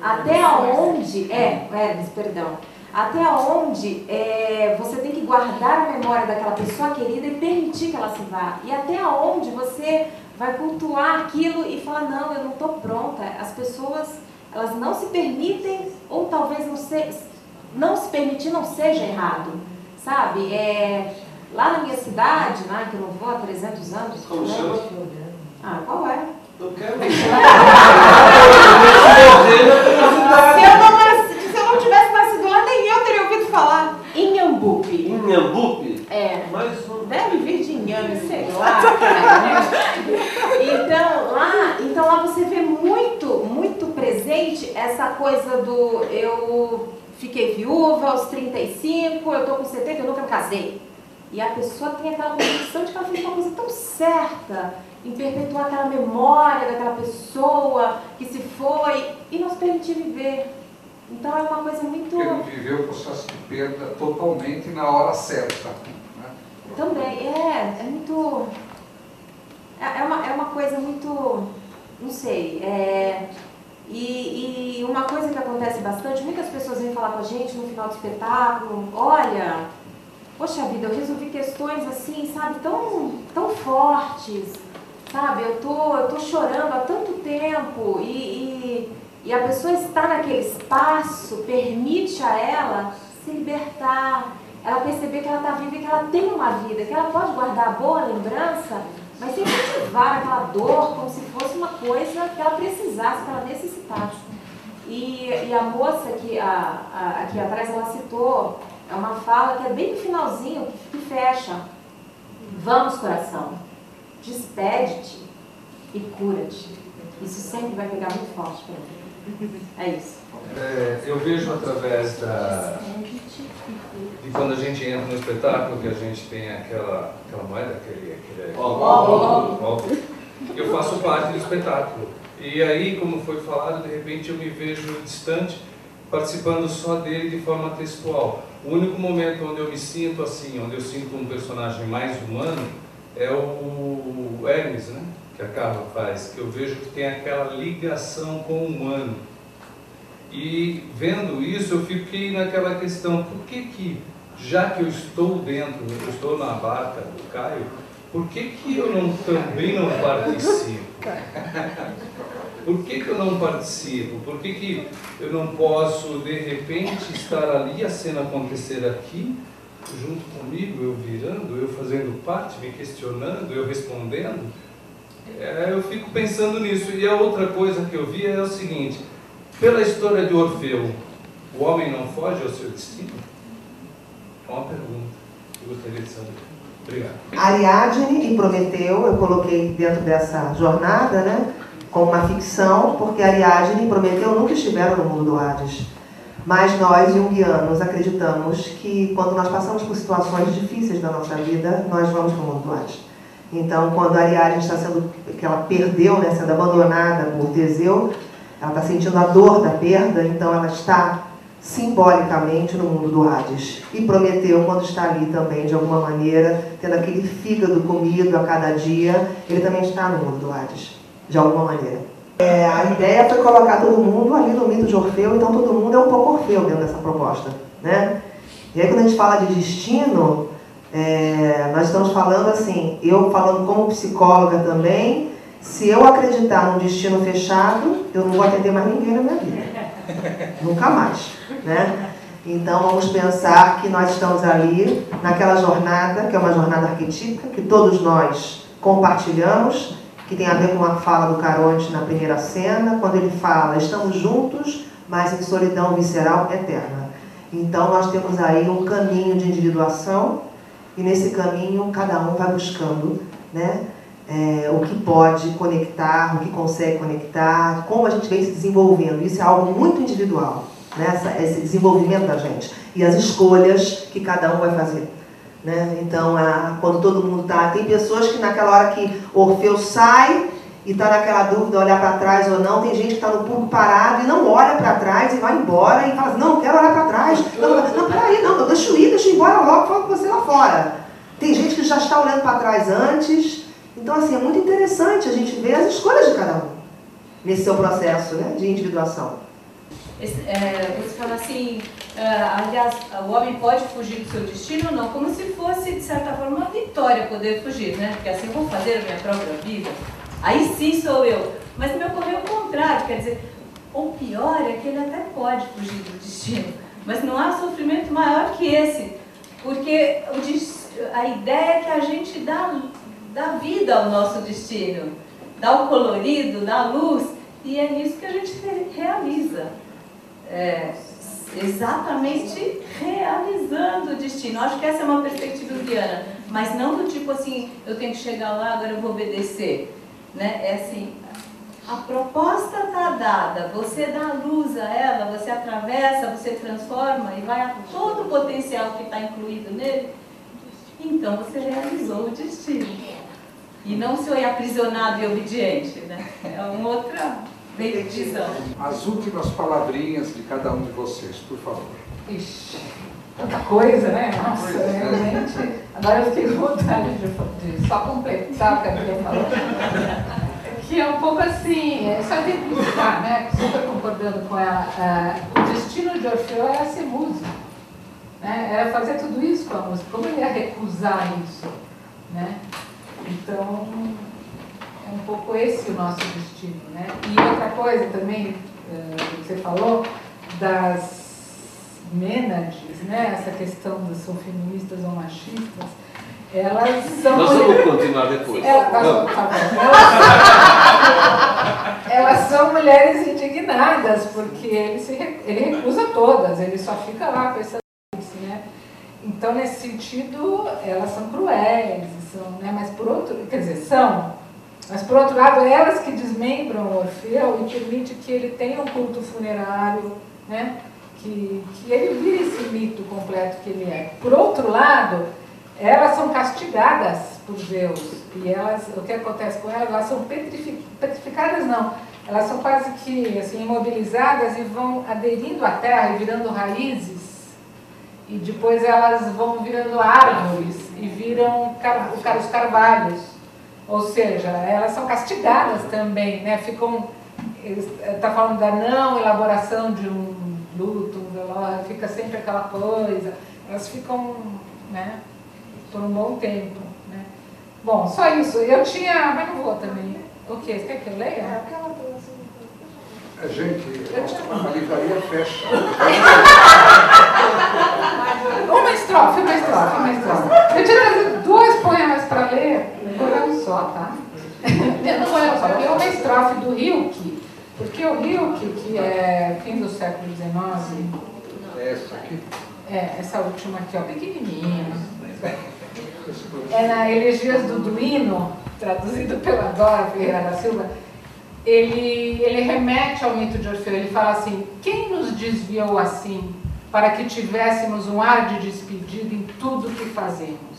Até onde, é, Hermes, perdão, até onde é, você tem que guardar a memória daquela pessoa querida e permitir que ela se vá. E até onde você vai cultuar aquilo e falar, não, eu não estou pronta. As pessoas, elas não se permitem, ou talvez não se, não se permitir não seja errado, sabe? É, lá na minha cidade, né, que eu não vou há 300 anos. Como né? chama? Ah, qual é? Eu quero. Inhambupe. É. Mas um... Deve vir de inhame, sei lá. Cara, né? Então lá, então lá você vê muito, muito presente essa coisa do eu fiquei viúva aos 35, eu tô com 70, eu nunca me casei. E a pessoa tem aquela convicção de que ela fez uma coisa tão certa em perpetuar aquela memória daquela pessoa que se foi e não se permitir viver. Então é uma coisa muito. Porque não viveu o processo de perda totalmente na hora certa. Né? Também, é, é muito. É, é uma, é uma coisa muito. Não sei. É, e, e uma coisa que acontece bastante, muitas pessoas vêm falar com a gente no final do espetáculo, olha, poxa vida, eu resolvi questões assim, sabe, tão, tão fortes, sabe, eu tô, eu tô chorando há tanto tempo e, e, e a pessoa está naquele espaço, permite a ela se libertar, ela perceber que ela está viva e que ela tem uma vida, que ela pode guardar boa lembrança mas sem cultivar aquela dor como se fosse uma coisa que ela precisasse, que ela necessitasse. E, e a moça que a, a, aqui atrás ela citou, é uma fala que é bem no finalzinho, que fecha. Vamos, coração, despede-te e cura-te. Isso sempre vai pegar muito forte para mim. É isso. É, eu vejo através da, de quando a gente entra no espetáculo que a gente tem aquela, aquela moeda, aquele, aquele oh, eu faço parte do espetáculo. E aí, como foi falado, de repente eu me vejo distante, participando só dele de forma textual. O único momento onde eu me sinto assim, onde eu sinto um personagem mais humano, é o Hermes, né? Que a Carla faz, que eu vejo que tem aquela ligação com o humano E vendo isso, eu fiquei naquela questão, por que que, já que eu estou dentro, eu estou na barca do Caio, por que que eu não, também não participo? Por que, que eu não participo? Por que, que eu não posso, de repente, estar ali, a cena acontecer aqui, junto comigo, eu virando, eu fazendo parte, me questionando, eu respondendo? É, eu fico pensando nisso. E a outra coisa que eu vi é o seguinte: pela história de Orfeu, o homem não foge ao seu destino? É uma pergunta que eu gostaria de saber. Obrigado. Ariadne e Prometeu, eu coloquei dentro dessa jornada, né? como uma ficção, porque Ariadne e Prometeu nunca estiveram no mundo do Hades. Mas nós, junguianos, acreditamos que quando nós passamos por situações difíceis da nossa vida, nós vamos para o mundo do Hades. Então, quando a Ariadne está sendo, que ela perdeu, né, sendo abandonada por Teseu, ela está sentindo a dor da perda, então ela está simbolicamente no mundo do Hades. E Prometeu, quando está ali também, de alguma maneira, tendo aquele fígado comido a cada dia, ele também está no mundo do Hades de alguma maneira. É, a ideia foi colocar todo mundo ali no mito de Orfeu, então todo mundo é um pouco Orfeu dentro dessa proposta. Né? E aí quando a gente fala de destino, é, nós estamos falando assim, eu falando como psicóloga também, se eu acreditar num destino fechado, eu não vou atender mais ninguém na minha vida. Nunca mais. Né? Então vamos pensar que nós estamos ali naquela jornada, que é uma jornada arquetípica, que todos nós compartilhamos, que tem a ver com a fala do Caronte na primeira cena, quando ele fala, estamos juntos, mas em solidão visceral eterna. Então nós temos aí um caminho de individuação, e nesse caminho cada um vai buscando né, é, o que pode conectar, o que consegue conectar, como a gente vem se desenvolvendo. Isso é algo muito individual, né, essa, esse desenvolvimento da gente. E as escolhas que cada um vai fazer. Né? Então, a, quando todo mundo está. Tem pessoas que naquela hora que Orfeu sai e está naquela dúvida, olhar para trás ou não, tem gente que está no público parado e não olha para trás e vai embora e fala assim, não, quero olhar para trás. Não, não, peraí, não, deixa eu ir, deixa eu ir embora logo, falo com você lá fora. Tem gente que já está olhando para trás antes. Então, assim, é muito interessante a gente ver as escolhas de cada um nesse seu processo né, de individuação. Esse, é, você fala assim, é, aliás, o homem pode fugir do seu destino? Não, como se fosse, de certa forma, uma vitória poder fugir, né? Porque assim, vou fazer a minha própria vida. Aí sim sou eu. Mas me ocorreu o contrário, quer dizer, o pior é que ele até pode fugir do destino, mas não há sofrimento maior que esse, porque a ideia é que a gente dá, dá vida ao nosso destino, dá o colorido, dá a luz, e é nisso que a gente realiza é, exatamente realizando o destino. Acho que essa é uma perspectiva indiana, mas não do tipo assim, eu tenho que chegar lá, agora eu vou obedecer. Né? É assim, a proposta está dada, você dá luz a ela, você atravessa, você transforma e vai a todo o potencial que está incluído nele, então você realizou o destino. E não se foi aprisionado e obediente, né? É uma outra as últimas palavrinhas de cada um de vocês, por favor. Ixi, tanta coisa, né? Nossa, é. realmente. Agora eu fiquei com vontade de, de só completar o que a Bíblia falou. Que é um pouco assim, é só exemplificar, né? Super concordando com ela. Uh, o destino de Orfeu era ser músico. Né? Era fazer tudo isso com a música. Como ele ia recusar isso? Né? Então, um pouco esse o nosso destino. Né? E outra coisa também, uh, que você falou, das Mênades, né? essa questão das são feministas ou machistas, elas são. Nós vamos continuar depois. Elas, elas, elas, são mulheres indignadas, porque ele, se, ele recusa todas, ele só fica lá pensando nisso. Né? Então, nesse sentido, elas são cruéis, são, né? mas por outro, quer dizer, são, mas, por outro lado, elas que desmembram o Orfeu e permitem que ele tenha um culto funerário, né? Que, que ele vire esse mito completo que ele é. Por outro lado, elas são castigadas por Deus. E elas, o que acontece com elas? Elas são petrificadas, não. Elas são quase que assim, imobilizadas e vão aderindo à terra e virando raízes. E depois elas vão virando árvores e viram os carvalhos. Ou seja, elas são castigadas também, né? Ficam está falando da não elaboração de um luto, um velório, fica sempre aquela coisa, elas ficam né, por um bom tempo. Né? Bom, só isso. Eu tinha, mas não vou também. O quê? Você quer que eu leia? A gente, a livraria fecha. Uma estrofe, uma estrofe, uma estrofe. Eu tinha dois poemas para ler, um poema só, tá? Não poema só, porque uma estrofe do Rilke, porque o Rilke, que é fim do século XIX... É essa? É, essa última aqui, ó, pequenininha. É na Elegias do Duino, traduzido pela Dora Ferreira da Silva, ele, ele remete ao mito de Orfeu. Ele fala assim: quem nos desviou assim para que tivéssemos um ar de despedida em tudo que fazemos?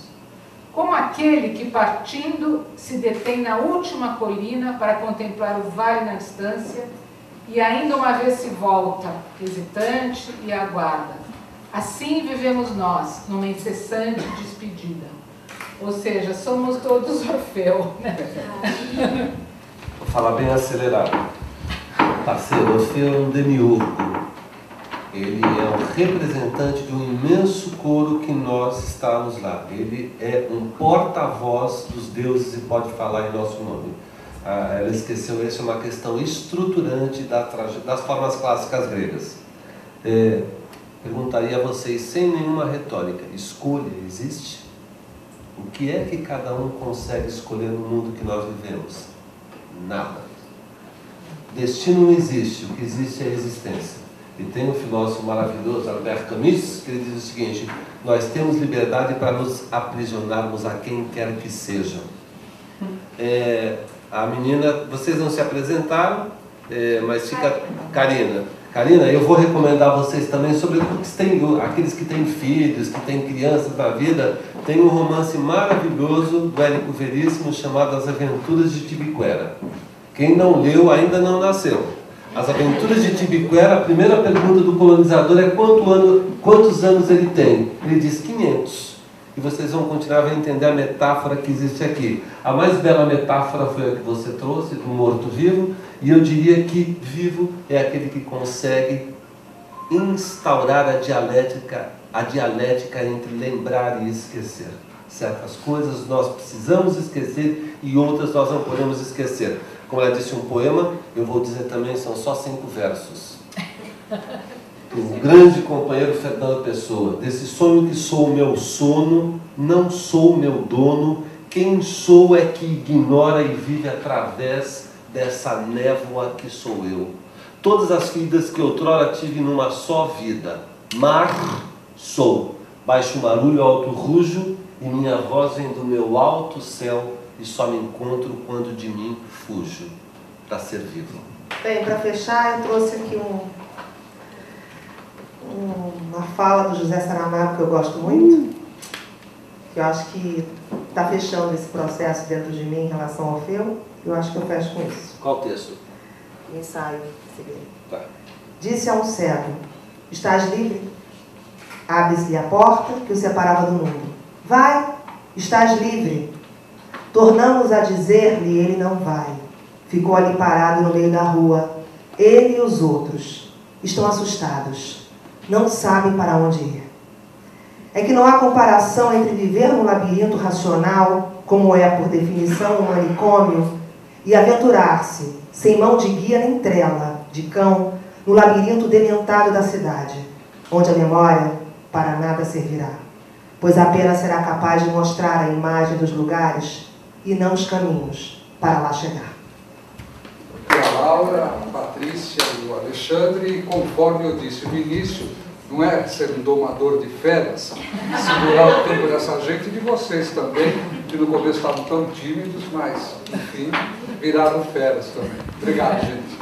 Como aquele que, partindo, se detém na última colina para contemplar o vale na distância e ainda uma vez se volta, hesitante, e aguarda. Assim vivemos nós, numa incessante despedida. Ou seja, somos todos Orfeu. Né? Vou falar bem acelerado. Parceiro, Orfeu é um demiurgo. Ele é o representante de um imenso coro que nós estamos lá. Ele é um porta-voz dos deuses e pode falar em nosso nome. Ah, ela esqueceu, essa é uma questão estruturante da das formas clássicas gregas. É, perguntaria a vocês, sem nenhuma retórica, escolha existe? O que é que cada um consegue escolher no mundo que nós vivemos? Nada. Destino não existe, o que existe é existência. E tem um filósofo maravilhoso, Albert Camus, que ele diz o seguinte: Nós temos liberdade para nos aprisionarmos a quem quer que seja. É, a menina, vocês não se apresentaram, é, mas fica. Karina. Karina, eu vou recomendar vocês também, sobretudo aqueles que têm filhos, que têm crianças na vida, tem um romance maravilhoso do Érico Veríssimo chamado As Aventuras de Tibiquera. Quem não leu ainda não nasceu. As Aventuras de Tibiquera, a primeira pergunta do colonizador é quanto ano, quantos anos ele tem? Ele diz 500. E vocês vão continuar a entender a metáfora que existe aqui. A mais bela metáfora foi a que você trouxe, do morto-vivo, e eu diria que vivo é aquele que consegue instaurar a dialética, a dialética entre lembrar e esquecer. Certas coisas nós precisamos esquecer e outras nós não podemos esquecer. Como ela disse um poema, eu vou dizer também, são só cinco versos. O grande companheiro Fernando Pessoa, desse sonho que sou meu sono, não sou meu dono, quem sou é que ignora e vive através dessa névoa que sou eu. Todas as vidas que outrora tive numa só vida. Mar, sou. Baixo marulho, alto rujo, e minha voz vem do meu alto céu, e só me encontro quando de mim fujo, para ser vivo. Bem, para fechar, eu trouxe aqui um, uma fala do José Saramago que eu gosto muito, que eu acho que está fechando esse processo dentro de mim em relação ao Feu. Eu acho que eu fecho com isso. Qual texto? Ensaio. Tá. Disse a um cego: Estás livre? Abre-se-lhe a porta que o separava do mundo. Vai, estás livre. Tornamos a dizer-lhe: Ele não vai. Ficou ali parado no meio da rua. Ele e os outros estão assustados. Não sabem para onde ir. É que não há comparação entre viver num labirinto racional, como é por definição um manicômio, e aventurar-se, sem mão de guia nem trela, de cão, no labirinto dementado da cidade, onde a memória para nada servirá, pois apenas será capaz de mostrar a imagem dos lugares e não os caminhos para lá chegar. a Laura, a Patrícia e o Alexandre, conforme eu disse no início, não é ser um domador de feras, segurar o tempo dessa gente e de vocês também, que no começo estavam tão tímidos, mas, enfim, viraram feras também. Obrigado, gente.